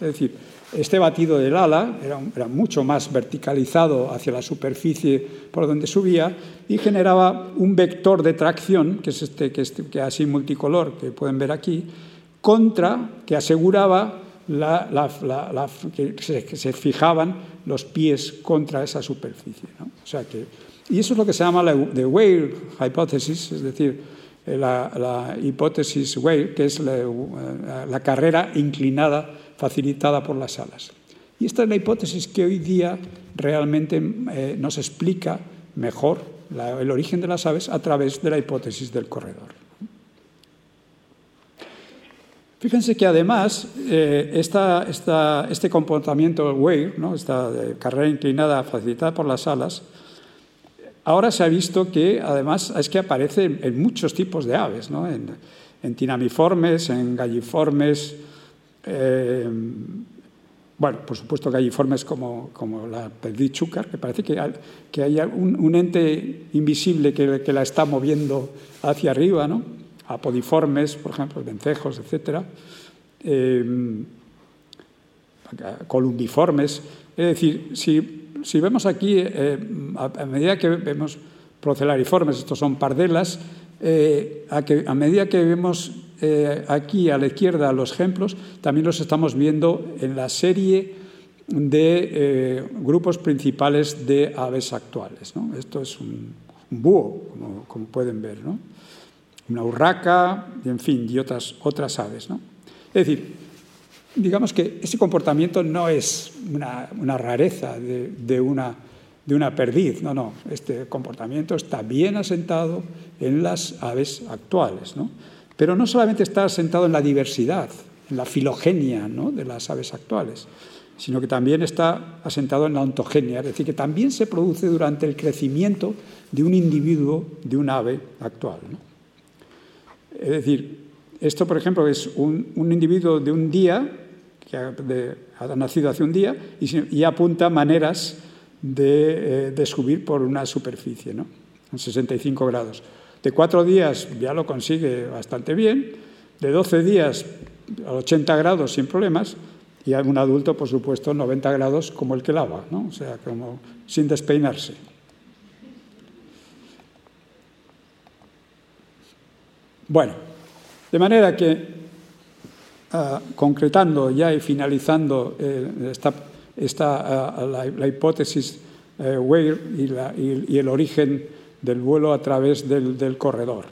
Es decir, este batido del ala era, mucho más verticalizado hacia la superficie por donde subía y generaba un vector de tracción, que es este, que, así multicolor, que pueden ver aquí, contra, que aseguraba que, se, fijaban los pies contra esa superficie. O sea que, y eso es lo que se llama la de Weyl hypothesis, es decir, la, hipótesis Weyl, que es la carrera inclinada facilitada por las alas. Y esta es la hipótesis que hoy día realmente eh, nos explica mejor el origen de las aves a través de la hipótesis del corredor. Fíjense que además eh, este comportamiento wave, ¿no? esta carrera inclinada facilitada por las alas, ahora se ha visto que además es que aparece en muchos tipos de aves, ¿no? en, tinamiformes, en galliformes, eh, bueno, por supuesto informes como, como la perdiz chúcar, que parece que, hay, que hay un, ente invisible que, la está moviendo hacia arriba, ¿no? apodiformes, por ejemplo, vencejos, etc. Eh, columbiformes. Es decir, si, si vemos aquí, eh, a, medida que vemos procelariformes, estos son pardelas, a, que, a medida que vemos eh, aquí a la izquierda los ejemplos, también los estamos viendo en la serie de eh, grupos principales de aves actuales. Esto es un, búho, como, pueden ver, una urraca, y en fin, y otras, otras aves. Es decir, digamos que ese comportamiento no es una, rareza de, una, de una perdiz, no, no, este comportamiento está bien asentado en las aves actuales. ¿no? Pero no solamente está asentado en la diversidad, en la filogenia de las aves actuales, sino que también está asentado en la ontogenia, es decir, que también se produce durante el crecimiento de un individuo, de un ave actual. Es decir, esto, por ejemplo, es un, individuo de un día, ha, nacido hace un día, y, apunta maneras de, eh, subir por una superficie, ¿no? en 65 grados. De cuatro días ya lo consigue bastante bien, de 12 días a 80 grados sin problemas, y a un adulto, por supuesto, 90 grados como el que lava, ¿no? o sea, como sin despeinarse. Bueno, de manera que, concretando ya y finalizando eh, esta, ah, la, hipótesis eh, y, el origen del vuelo a través del, corredor.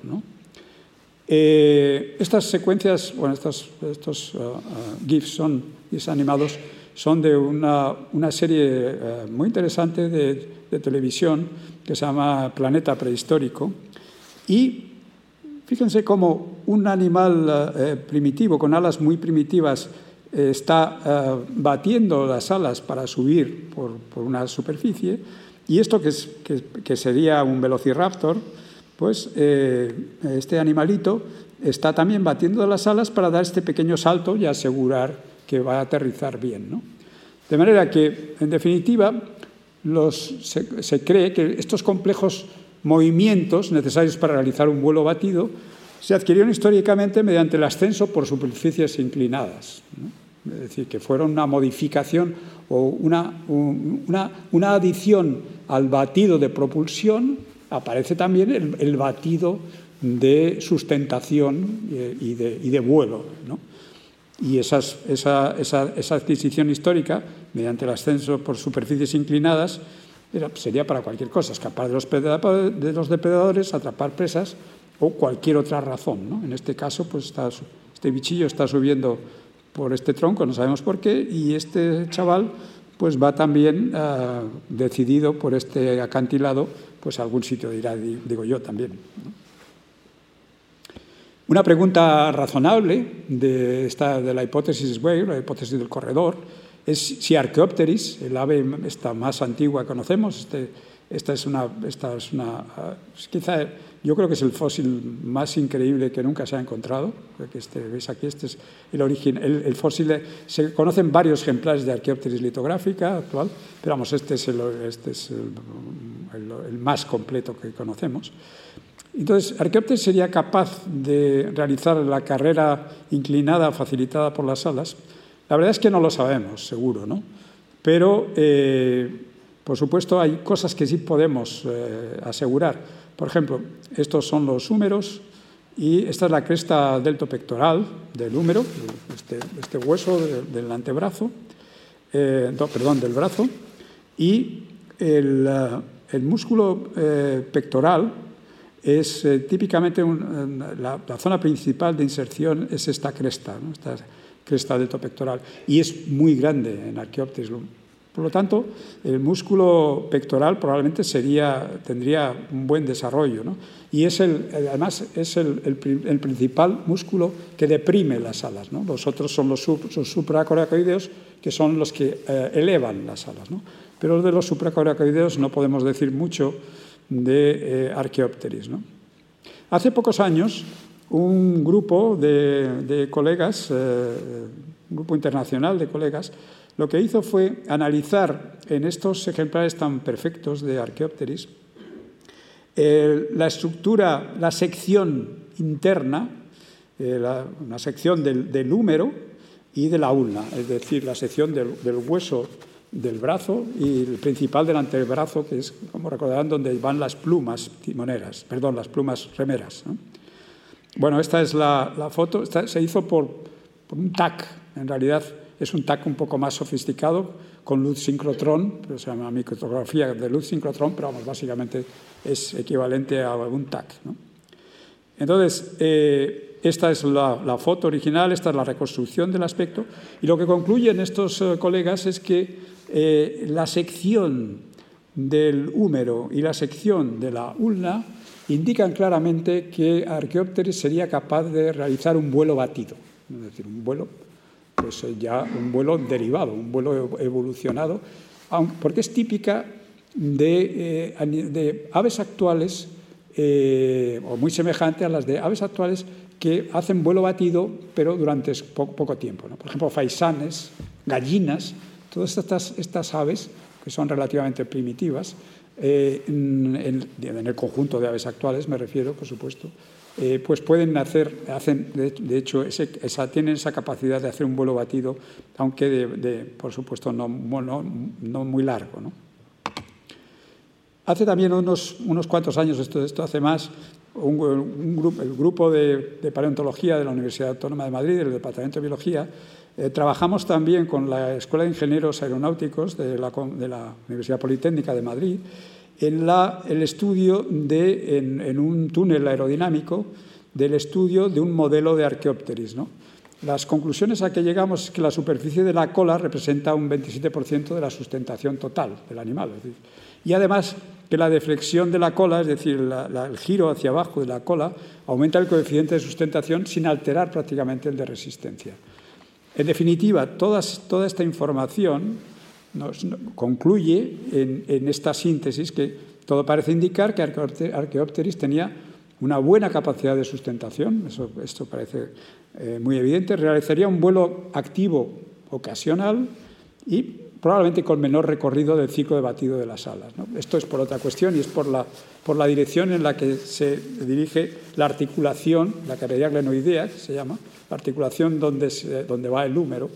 Eh, estas secuencias, bueno, estos, estos ah, GIFs son animados, son de una, serie muy interesante de, de televisión que se llama Planeta Prehistórico y Fíjense cómo un animal eh, primitivo, con alas muy primitivas, eh, está eh, batiendo las alas para subir por, una superficie, y esto que, es, que, sería un velociraptor, pues este animalito está también batiendo las alas para dar este pequeño salto y asegurar que va a aterrizar bien. ¿no? De manera que, en definitiva, se cree que estos complejos movimientos necesarios para realizar un vuelo batido se adquirieron históricamente mediante el ascenso por superficies inclinadas. Es decir, que fueron una modificación o una, una, adición al batido de propulsión, aparece también el, batido de sustentación y de, y de vuelo. Y esa, esa, esa, adquisición histórica, mediante el ascenso por superficies inclinadas, sería para cualquier cosa, escapar de los, de los depredadores, atrapar presas o cualquier otra razón. En este caso, pues este bichillo está subiendo por este tronco, no sabemos por qué, y este chaval pues va también eh, decidido por este acantilado, pues a algún sitio dirá, digo yo también. Una pregunta razonable de, esta, de la hipótesis Weir, la hipótesis del corredor, es si Archaeopteris, el ave esta más antigua que conocemos, este, esta es una, esta es una quizá yo creo que es el fósil más increíble que nunca se ha encontrado. Que este, veis aquí, este es el origen. El, fósil, se conocen varios ejemplares de Archaeopteris litográfica actual, pero vamos, este es, el, este es el, más completo que conocemos. Entonces, Archaeopteris sería capaz de realizar la carrera inclinada facilitada por las alas la verdad es que no lo sabemos, seguro, ¿no? Pero, eh, por supuesto, hay cosas que sí podemos eh, asegurar. Por ejemplo, estos son los húmeros y esta es la cresta deltopectoral del húmero, este, este hueso del antebrazo, eh, perdón, del brazo, y el, músculo pectoral es típicamente la, zona principal de inserción es esta cresta. Cresta pectoral y es muy grande en Archaeopteris. Por lo tanto, el músculo pectoral probablemente sería, tendría un buen desarrollo. ¿no? Y es el, además es el, principal músculo que deprime las alas. ¿no? Los otros son los, supracoracoideos, que son los que eh, elevan las alas. ¿no? Pero de los supracoracoideos no podemos decir mucho de eh. ¿no? Hace pocos años un grupo de, colegas, eh, un grupo internacional de colegas, lo que hizo fue analizar en estos ejemplares tan perfectos de Archaeopteris eh, la estructura, la sección interna, eh, la, una sección del, del, húmero y de la ulna, es decir, la sección del, hueso del brazo y el principal del antebrazo, que es, como recordarán, donde van las plumas timoneras, perdón, las plumas remeras. Bueno, esta es la, foto, se hizo por, un TAC, en realidad es un TAC un poco más sofisticado, con luz sincrotrón, pero se llama microtografía de luz sincrotrón, pero vamos, básicamente es equivalente a un TAC. Entonces, eh, esta es la, foto original, esta es la reconstrucción del aspecto, y lo que concluyen estos eh, colegas es que eh, la sección del húmero y la sección de la ulna indican claramente que Archaeopteris sería capaz de realizar un vuelo batido, es decir, un vuelo, pues eh, ya un vuelo derivado, un vuelo evolucionado, porque es típica de, eh, aves actuales, eh, o muy semejante a las de aves actuales que hacen vuelo batido, pero durante poco, tiempo. Por ejemplo, faisanes, gallinas, todas estas aves, que son relativamente primitivas, eh, en, el conjunto de aves actuales, me refiero, por supuesto, eh, pues pueden hacer, hacen, de, hecho, esa, tienen esa capacidad de hacer un vuelo batido, aunque, de, por supuesto, no, no, muy largo. Hace también unos, unos cuantos años, esto, esto hace más, un, grupo, el grupo de, paleontología de la Universidad Autónoma de Madrid, del Departamento de Biología, eh, trabajamos también con la Escuela de Ingenieros Aeronáuticos de la, Universidad Politécnica de Madrid en el estudio de, en, un túnel aerodinámico del estudio de un modelo de Archaeopteris. ¿no? Las conclusiones a que llegamos es que la superficie de la cola representa un 27% de la sustentación total del animal. y además que la deflexión de la cola, es decir, el giro hacia abajo de la cola, aumenta el coeficiente de sustentación sin alterar prácticamente el de resistencia. En definitiva, toda esta información nos, concluye en, esta síntesis que todo parece indicar que Archaeopteris tenía una buena capacidad de sustentación, eso, esto parece eh, muy evidente, realizaría un vuelo activo ocasional y probablemente con menor recorrido del ciclo de batido de las alas. Esto es por otra cuestión y es por la, por la dirección en la que se dirige la articulación, la carrera glenoidea, que se llama, la articulación donde, donde va el húmero,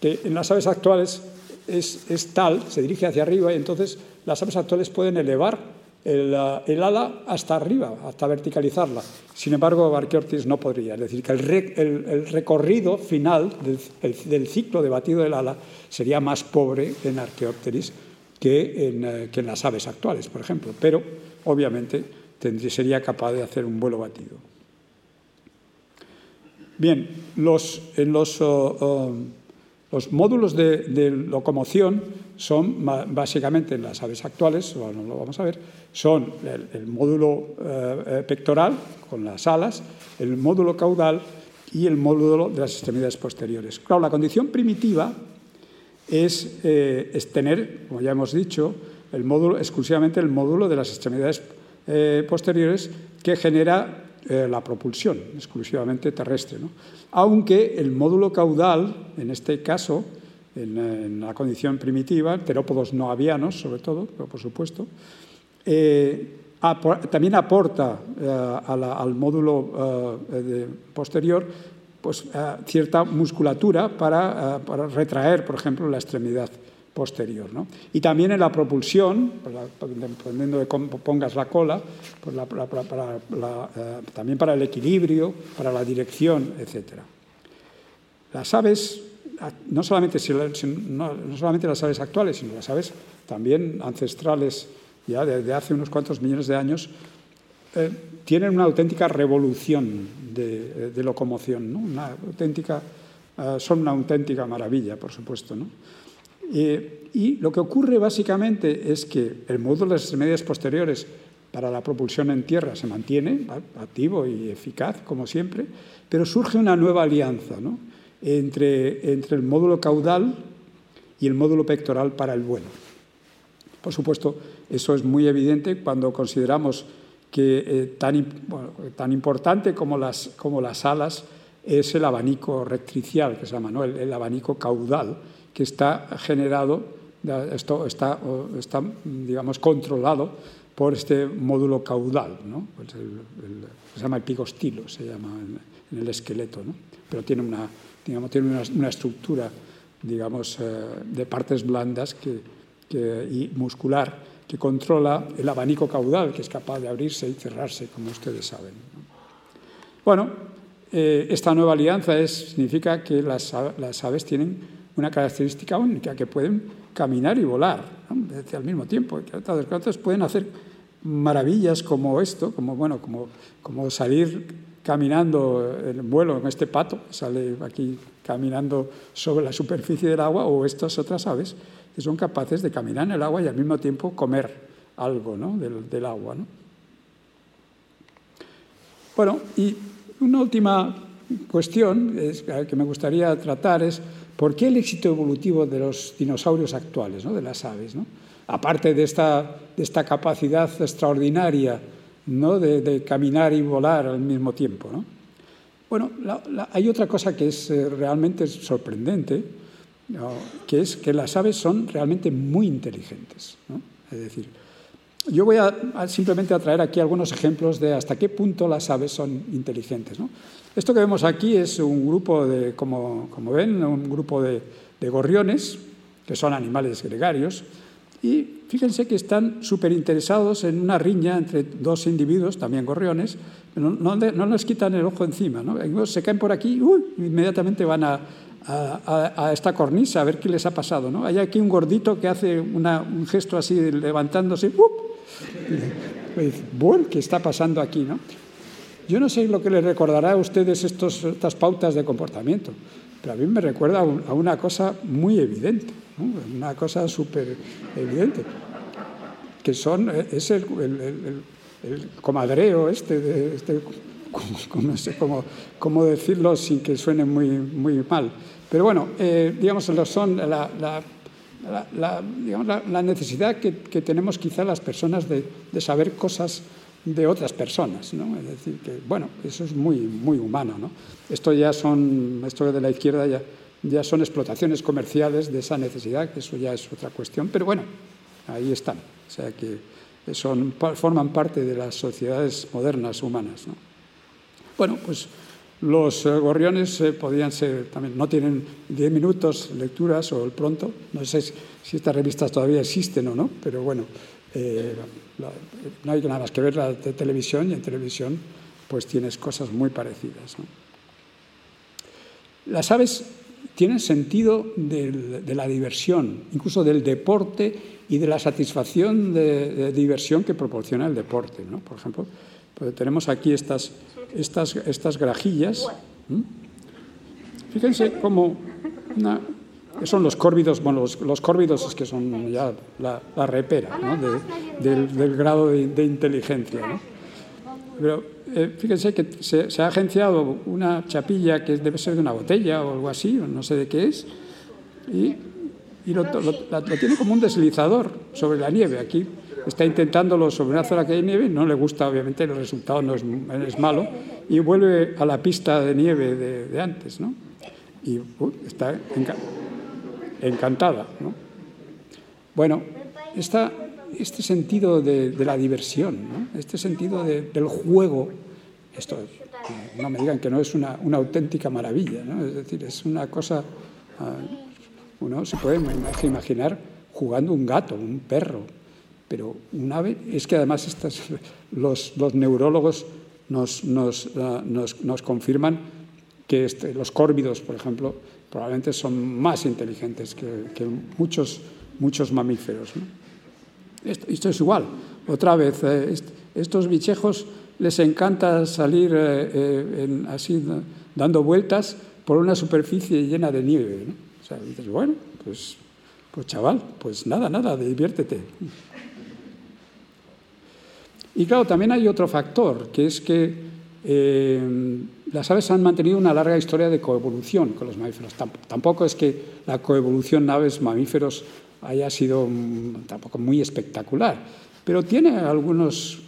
que en las aves actuales es, es, tal, se dirige hacia arriba y entonces las aves actuales pueden elevar el, ala hasta arriba, hasta verticalizarla. Sin embargo, Archaeopteris no podría. Es decir, que el, recorrido final del, del, ciclo de batido del ala sería más pobre en Archaeopteris que en, eh, que en las aves actuales, por ejemplo. Pero, obviamente, tendría, sería capaz de hacer un vuelo batido. Bien, los, en los... Oh, oh, los módulos de, locomoción son básicamente en las aves actuales, bueno, lo vamos a ver, son el, módulo eh, eh, pectoral con las alas, el módulo caudal y el módulo de las extremidades posteriores. Claro, la condición primitiva es, eh, tener, como ya hemos dicho, exclusivamente el módulo de las extremidades posteriores que genera eh, la propulsión exclusivamente terrestre. Aunque el módulo caudal, en este caso, en, la condición primitiva, terópodos no avianos sobre todo, pero por supuesto, eh, también aporta eh, al módulo posterior pues, cierta musculatura para, para, retraer, por ejemplo, la extremidad posterior. ¿no? Y también en la propulsión, dependiendo de cómo pongas la cola, pues eh, también para el equilibrio, para la dirección, etc. Las aves, no solamente, las aves actuales, sino las aves también ancestrales ya desde hace unos cuantos millones de años, eh, tienen una auténtica revolución de, locomoción, ¿no? una auténtica, eh, son una auténtica maravilla, por supuesto. ¿no? Eh, y lo que ocurre básicamente es que el módulo de las extremidades posteriores para la propulsión en tierra se mantiene activo y eficaz, como siempre, pero surge una nueva alianza entre, entre el módulo caudal y el módulo pectoral para el vuelo. Por supuesto, eso es muy evidente cuando consideramos que eh, tan, tan, importante como las, como las alas es el abanico rectricial, que se llama, ¿no? el abanico caudal, que está generado, esto está, está digamos, controlado por este módulo caudal, ¿no? Pues se llama epigostilo, se llama en, el esqueleto, ¿no? pero tiene una, digamos, tiene una, estructura digamos, eh, de partes blandas que, y muscular que controla el abanico caudal, que es capaz de abrirse y cerrarse, como ustedes saben. Bueno, eh, esta nueva alianza es, significa que las, las aves tienen una característica única, que pueden caminar y volar al mismo tiempo. Entonces pueden hacer maravillas como esto, como, bueno, como, como salir caminando en vuelo en este pato, sale aquí caminando sobre la superficie del agua, o estas otras aves que son capaces de caminar en el agua y al mismo tiempo comer algo del, agua. ¿no? Bueno, y una última cuestión que me gustaría tratar es ¿Por qué el éxito evolutivo de los dinosaurios actuales, de las aves? Aparte de esta, capacidad extraordinaria de, caminar y volar al mismo tiempo. Bueno, hay otra cosa que es eh, realmente sorprendente, que es que las aves son realmente muy inteligentes. Es decir, yo voy simplemente a traer aquí algunos ejemplos de hasta qué punto las aves son inteligentes. Esto que vemos aquí es un grupo de, como, ven, un grupo de, gorriones, que son animales gregarios, Y fíjense que están súper interesados en una riña entre dos individuos, también gorriones, no, no, no les quitan el ojo encima, ¿no? se caen por aquí, uy, inmediatamente van a, esta cornisa a ver qué les ha pasado. Hay aquí un gordito que hace un gesto así levantándose, bueno, ¿qué está pasando aquí? ¿no? Yo no sé lo que les recordará a ustedes estos, estas pautas de comportamiento, pero a mí me recuerda a una cosa muy evidente una cosa súper evidente, que son, eh, es el, comadreo este, este no sé cómo, decirlo sin que suene muy, muy mal. Pero bueno, eh, digamos, son la, la, necesidad que, tenemos quizá las personas de, saber cosas de otras personas, ¿no? Es decir, que, bueno, eso es muy, muy humano, ¿no? Esto ya son, esto de la izquierda ya ya son explotaciones comerciales de esa necesidad, que eso ya es otra cuestión, pero bueno, ahí están, o sea que son, forman parte de las sociedades modernas humanas. Bueno, pues los eh, gorriones eh, podrían ser también, no tienen 10 minutos lecturas o el pronto, no sé si estas revistas todavía existen o no, pero bueno, eh, no hay nada más que ver la de televisión y en televisión pues tienes cosas muy parecidas. Las aves tienen sentido de la diversión, incluso del deporte y de la satisfacción de, diversión que proporciona el deporte. ¿no? Por ejemplo, pues tenemos aquí estas, estas, estas grajillas. Fíjense cómo son los córvidos, bueno, los, córvidos es que son ya la, repera del, grado de, de inteligencia. ¿no? Pero eh, fíjense que se, ha agenciado una chapilla que debe ser de una botella o algo así, no sé de qué es, y, lo, tiene como un deslizador sobre la nieve. Aquí está intentándolo sobre una zona que hay nieve, no le gusta, obviamente, el resultado no es, malo, y vuelve a la pista de nieve de, antes, ¿no? Y está encantada, ¿no? Bueno, esta este sentido de, la diversión, este sentido del juego, esto no me digan que no es una, auténtica maravilla, es decir, es una cosa, ah, uno se puede imaginar jugando un gato, un perro, pero un ave, es que además estas, los, neurólogos nos, ah, nos, nos, confirman que este, los córvidos, por ejemplo, probablemente son más inteligentes que, muchos, muchos mamíferos. ¿no? Esto, es igual. Otra vez, eh, estos bichejos les encanta salir eh, eh, así dando vueltas por una superficie llena de nieve. O sea, dices, bueno, pues, pues chaval, pues nada, nada, diviértete. Y claro, también hay otro factor, que es que las aves han mantenido una larga historia de coevolución con los mamíferos. Tampoco es que la coevolución aves-mamíferos haya sido tampoco muy espectacular, pero tiene algunos,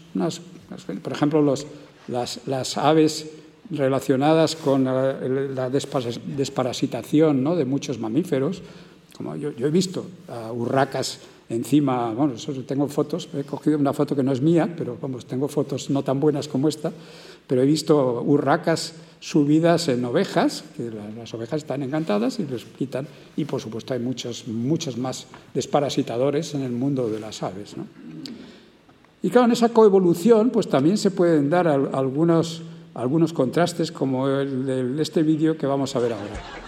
por ejemplo, los, las, aves relacionadas con la, desparasitación ¿no? de muchos mamíferos, como yo, he visto urracas encima, bueno, tengo fotos, he cogido una foto que no es mía, pero vamos, tengo fotos no tan buenas como esta, pero he visto urracas subidas en ovejas, que las ovejas están encantadas y les quitan, y por supuesto hay muchos, muchos más desparasitadores en el mundo de las aves. Y claro, en esa coevolución pues también se pueden dar algunos, algunos contrastes como el de este vídeo que vamos a ver ahora.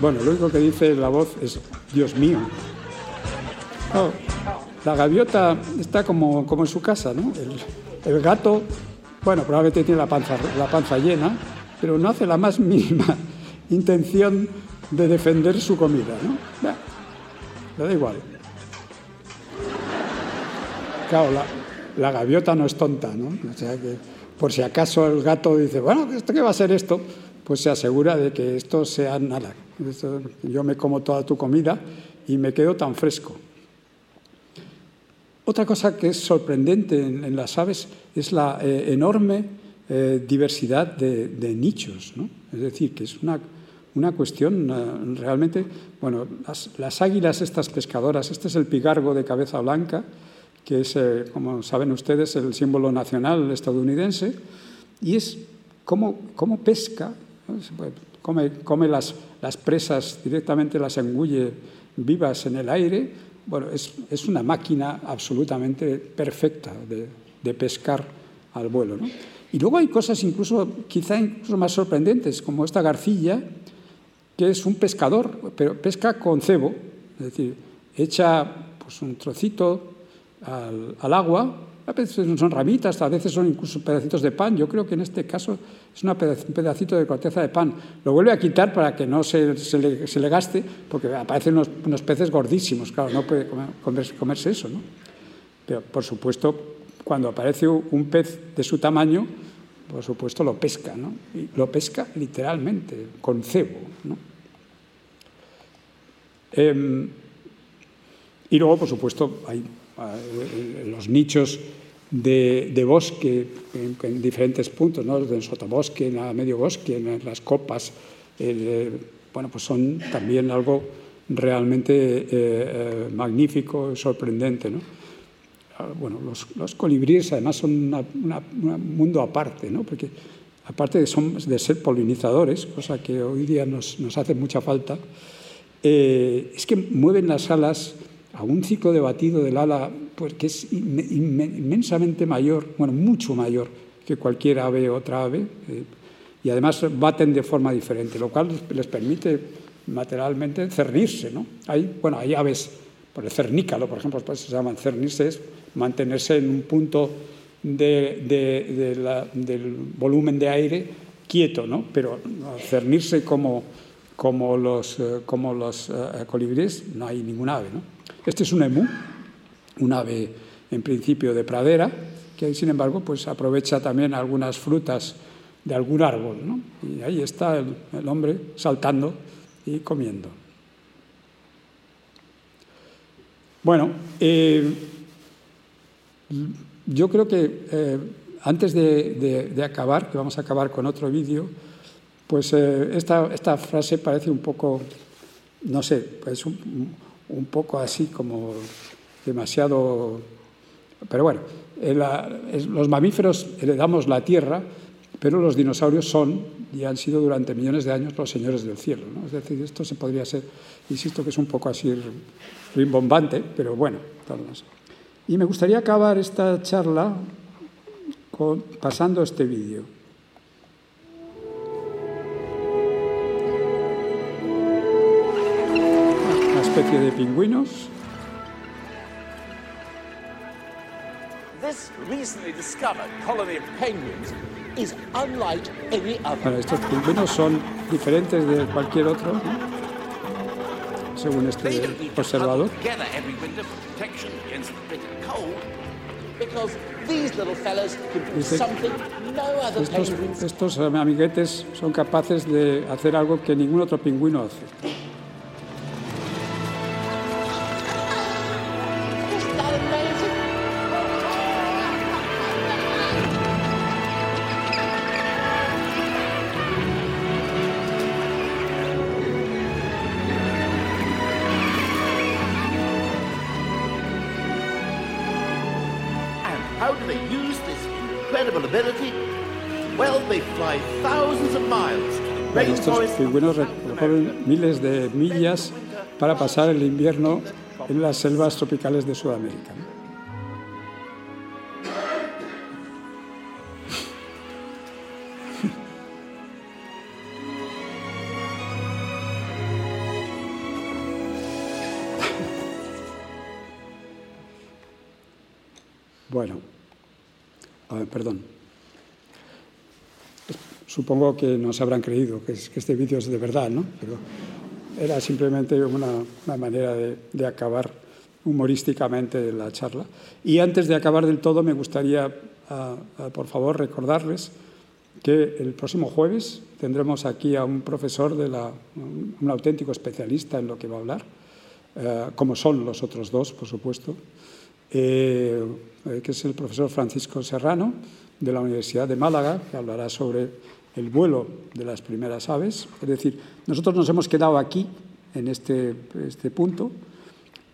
Bueno, lo único que dice la voz es Dios mío. Oh, la gaviota está como, como en su casa, ¿no? El, gato, bueno, probablemente tiene la panza, la panza llena, pero no hace la más mínima intención de defender su comida, ¿no? le da igual. Claro, la, gaviota no es tonta, ¿no? O sea que por si acaso el gato dice, bueno, ¿esto qué va a ser esto? Pues se asegura de que esto sea nada. yo me como toda tu comida y me quedo tan fresco. Otra cosa que es sorprendente en, las aves es la eh, enorme eh, diversidad de, nichos. ¿no? Es decir, que es una, una cuestión eh, realmente... Bueno, las, águilas estas pescadoras, este es el pigargo de cabeza blanca, que es, como saben ustedes, el símbolo nacional estadounidense, y es cómo, cómo pesca, come, come las, las, presas directamente, las engulle vivas en el aire. Bueno, es, es una máquina absolutamente perfecta de, de pescar al vuelo. Y luego hay cosas incluso, quizá incluso más sorprendentes, como esta garcilla, que es un pescador, pero pesca con cebo, es decir, echa pues, un trocito al, al agua a veces son ramitas, a veces son incluso pedacitos de pan. Yo creo que en este caso es un pedacito de corteza de pan. Lo vuelve a quitar para que no se, le, gaste, porque aparecen unos, peces gordísimos. Claro, no puede comerse eso. ¿no? Pero, por supuesto, cuando aparece un pez de su tamaño, por supuesto lo pesca. ¿no? Y lo pesca literalmente, con cebo. ¿no? Eh, y luego, por supuesto, hay los nichos de, de bosque en, en, diferentes puntos, ¿no? en sotobosque, en medio bosque, en las copas, eh, bueno, pues son también algo realmente eh, eh, magnífico, sorprendente. ¿no? Ah, bueno, los, los, colibríes además son un mundo aparte, ¿no? porque aparte de, son, de, ser polinizadores, cosa que hoy día nos, nos hace mucha falta, eh, es que mueven las alas a un ciclo de batido del ala pues, que es inmensamente mayor, bueno, mucho mayor que cualquier ave o otra ave, eh, y además baten de forma diferente, lo cual les permite materialmente cernirse. ¿no? Hay, bueno, hay aves, por el cernícalo, por ejemplo, pues se llaman cernirse, es mantenerse en un punto del volumen de aire quieto, ¿no? pero cernirse como, como los, eh, como los uh, colibríes no hay ninguna ave. ¿no? Este es un emú, un ave en principio de pradera, que sin embargo pues aprovecha también algunas frutas de algún árbol. ¿no? Y ahí está el, hombre saltando y comiendo. Bueno, eh, yo creo que eh, antes de, acabar, que vamos a acabar con otro vídeo, pues eh, esta, esta, frase parece un poco, no sé, pues un, un poco así como demasiado... Pero bueno, los mamíferos heredamos la tierra, pero los dinosaurios son y han sido durante millones de años los señores del cielo. ¿no? Es decir, esto se podría ser, insisto que es un poco así rimbombante, pero bueno. Y me gustaría acabar esta charla con, pasando este vídeo. Especie de pingüinos. Bueno, estos pingüinos son diferentes de cualquier otro, ¿no? según este observador. Estos, estos amiguetes son capaces de hacer algo que ningún otro pingüino hace. Estos pingüinos recorren miles de millas para pasar el invierno en las selvas tropicales de Sudamérica. Bueno, a ver, perdón. Supongo que nos habrán creído que, es, que este vídeo es de verdad, ¿no? Pero era simplemente una, una manera de, acabar humorísticamente la charla. Y antes de acabar del todo, me gustaría, por favor, recordarles que el próximo jueves tendremos aquí a un profesor, de la, un auténtico especialista en lo que va a hablar, eh, como son los otros dos, por supuesto, eh, que es el profesor Francisco Serrano, de la Universidad de Málaga, que hablará sobre el vuelo de las primeras aves. Es decir, nosotros nos hemos quedado aquí, en este, este punto,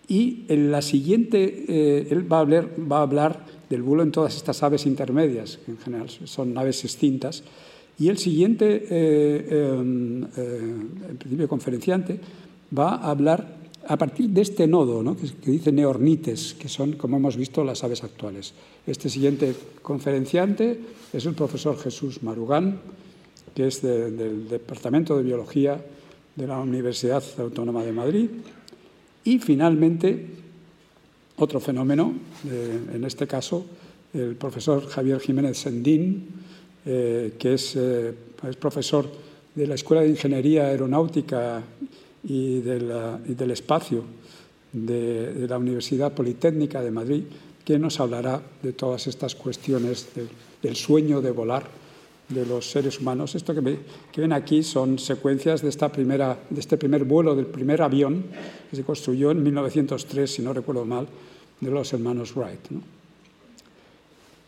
y en la siguiente, eh, él va a, hablar, va a hablar del vuelo en todas estas aves intermedias, que en general son aves extintas, Y el siguiente, em, en principio conferenciante, va a hablar a partir de este nodo, ¿no? que, dice neornites, que son, como hemos visto, las aves actuales. Este siguiente conferenciante es el profesor Jesús Marugán, que es del Departamento de Biología de la Universidad Autónoma de Madrid. Y finalmente, otro fenómeno, en este caso, el profesor Javier Jiménez Sendín, eh, que es, eh, es profesor de la Escuela de Ingeniería Aeronáutica y, del espacio de, la Universidad Politécnica de Madrid, que nos hablará de todas estas cuestiones del sueño de volar de los seres humanos. Esto que, ven aquí son secuencias de, esta primera, de este primer vuelo del primer avión que se construyó en 1903, si no recuerdo mal, de los hermanos Wright.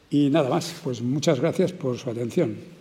Y nada más, pues muchas gracias por su atención.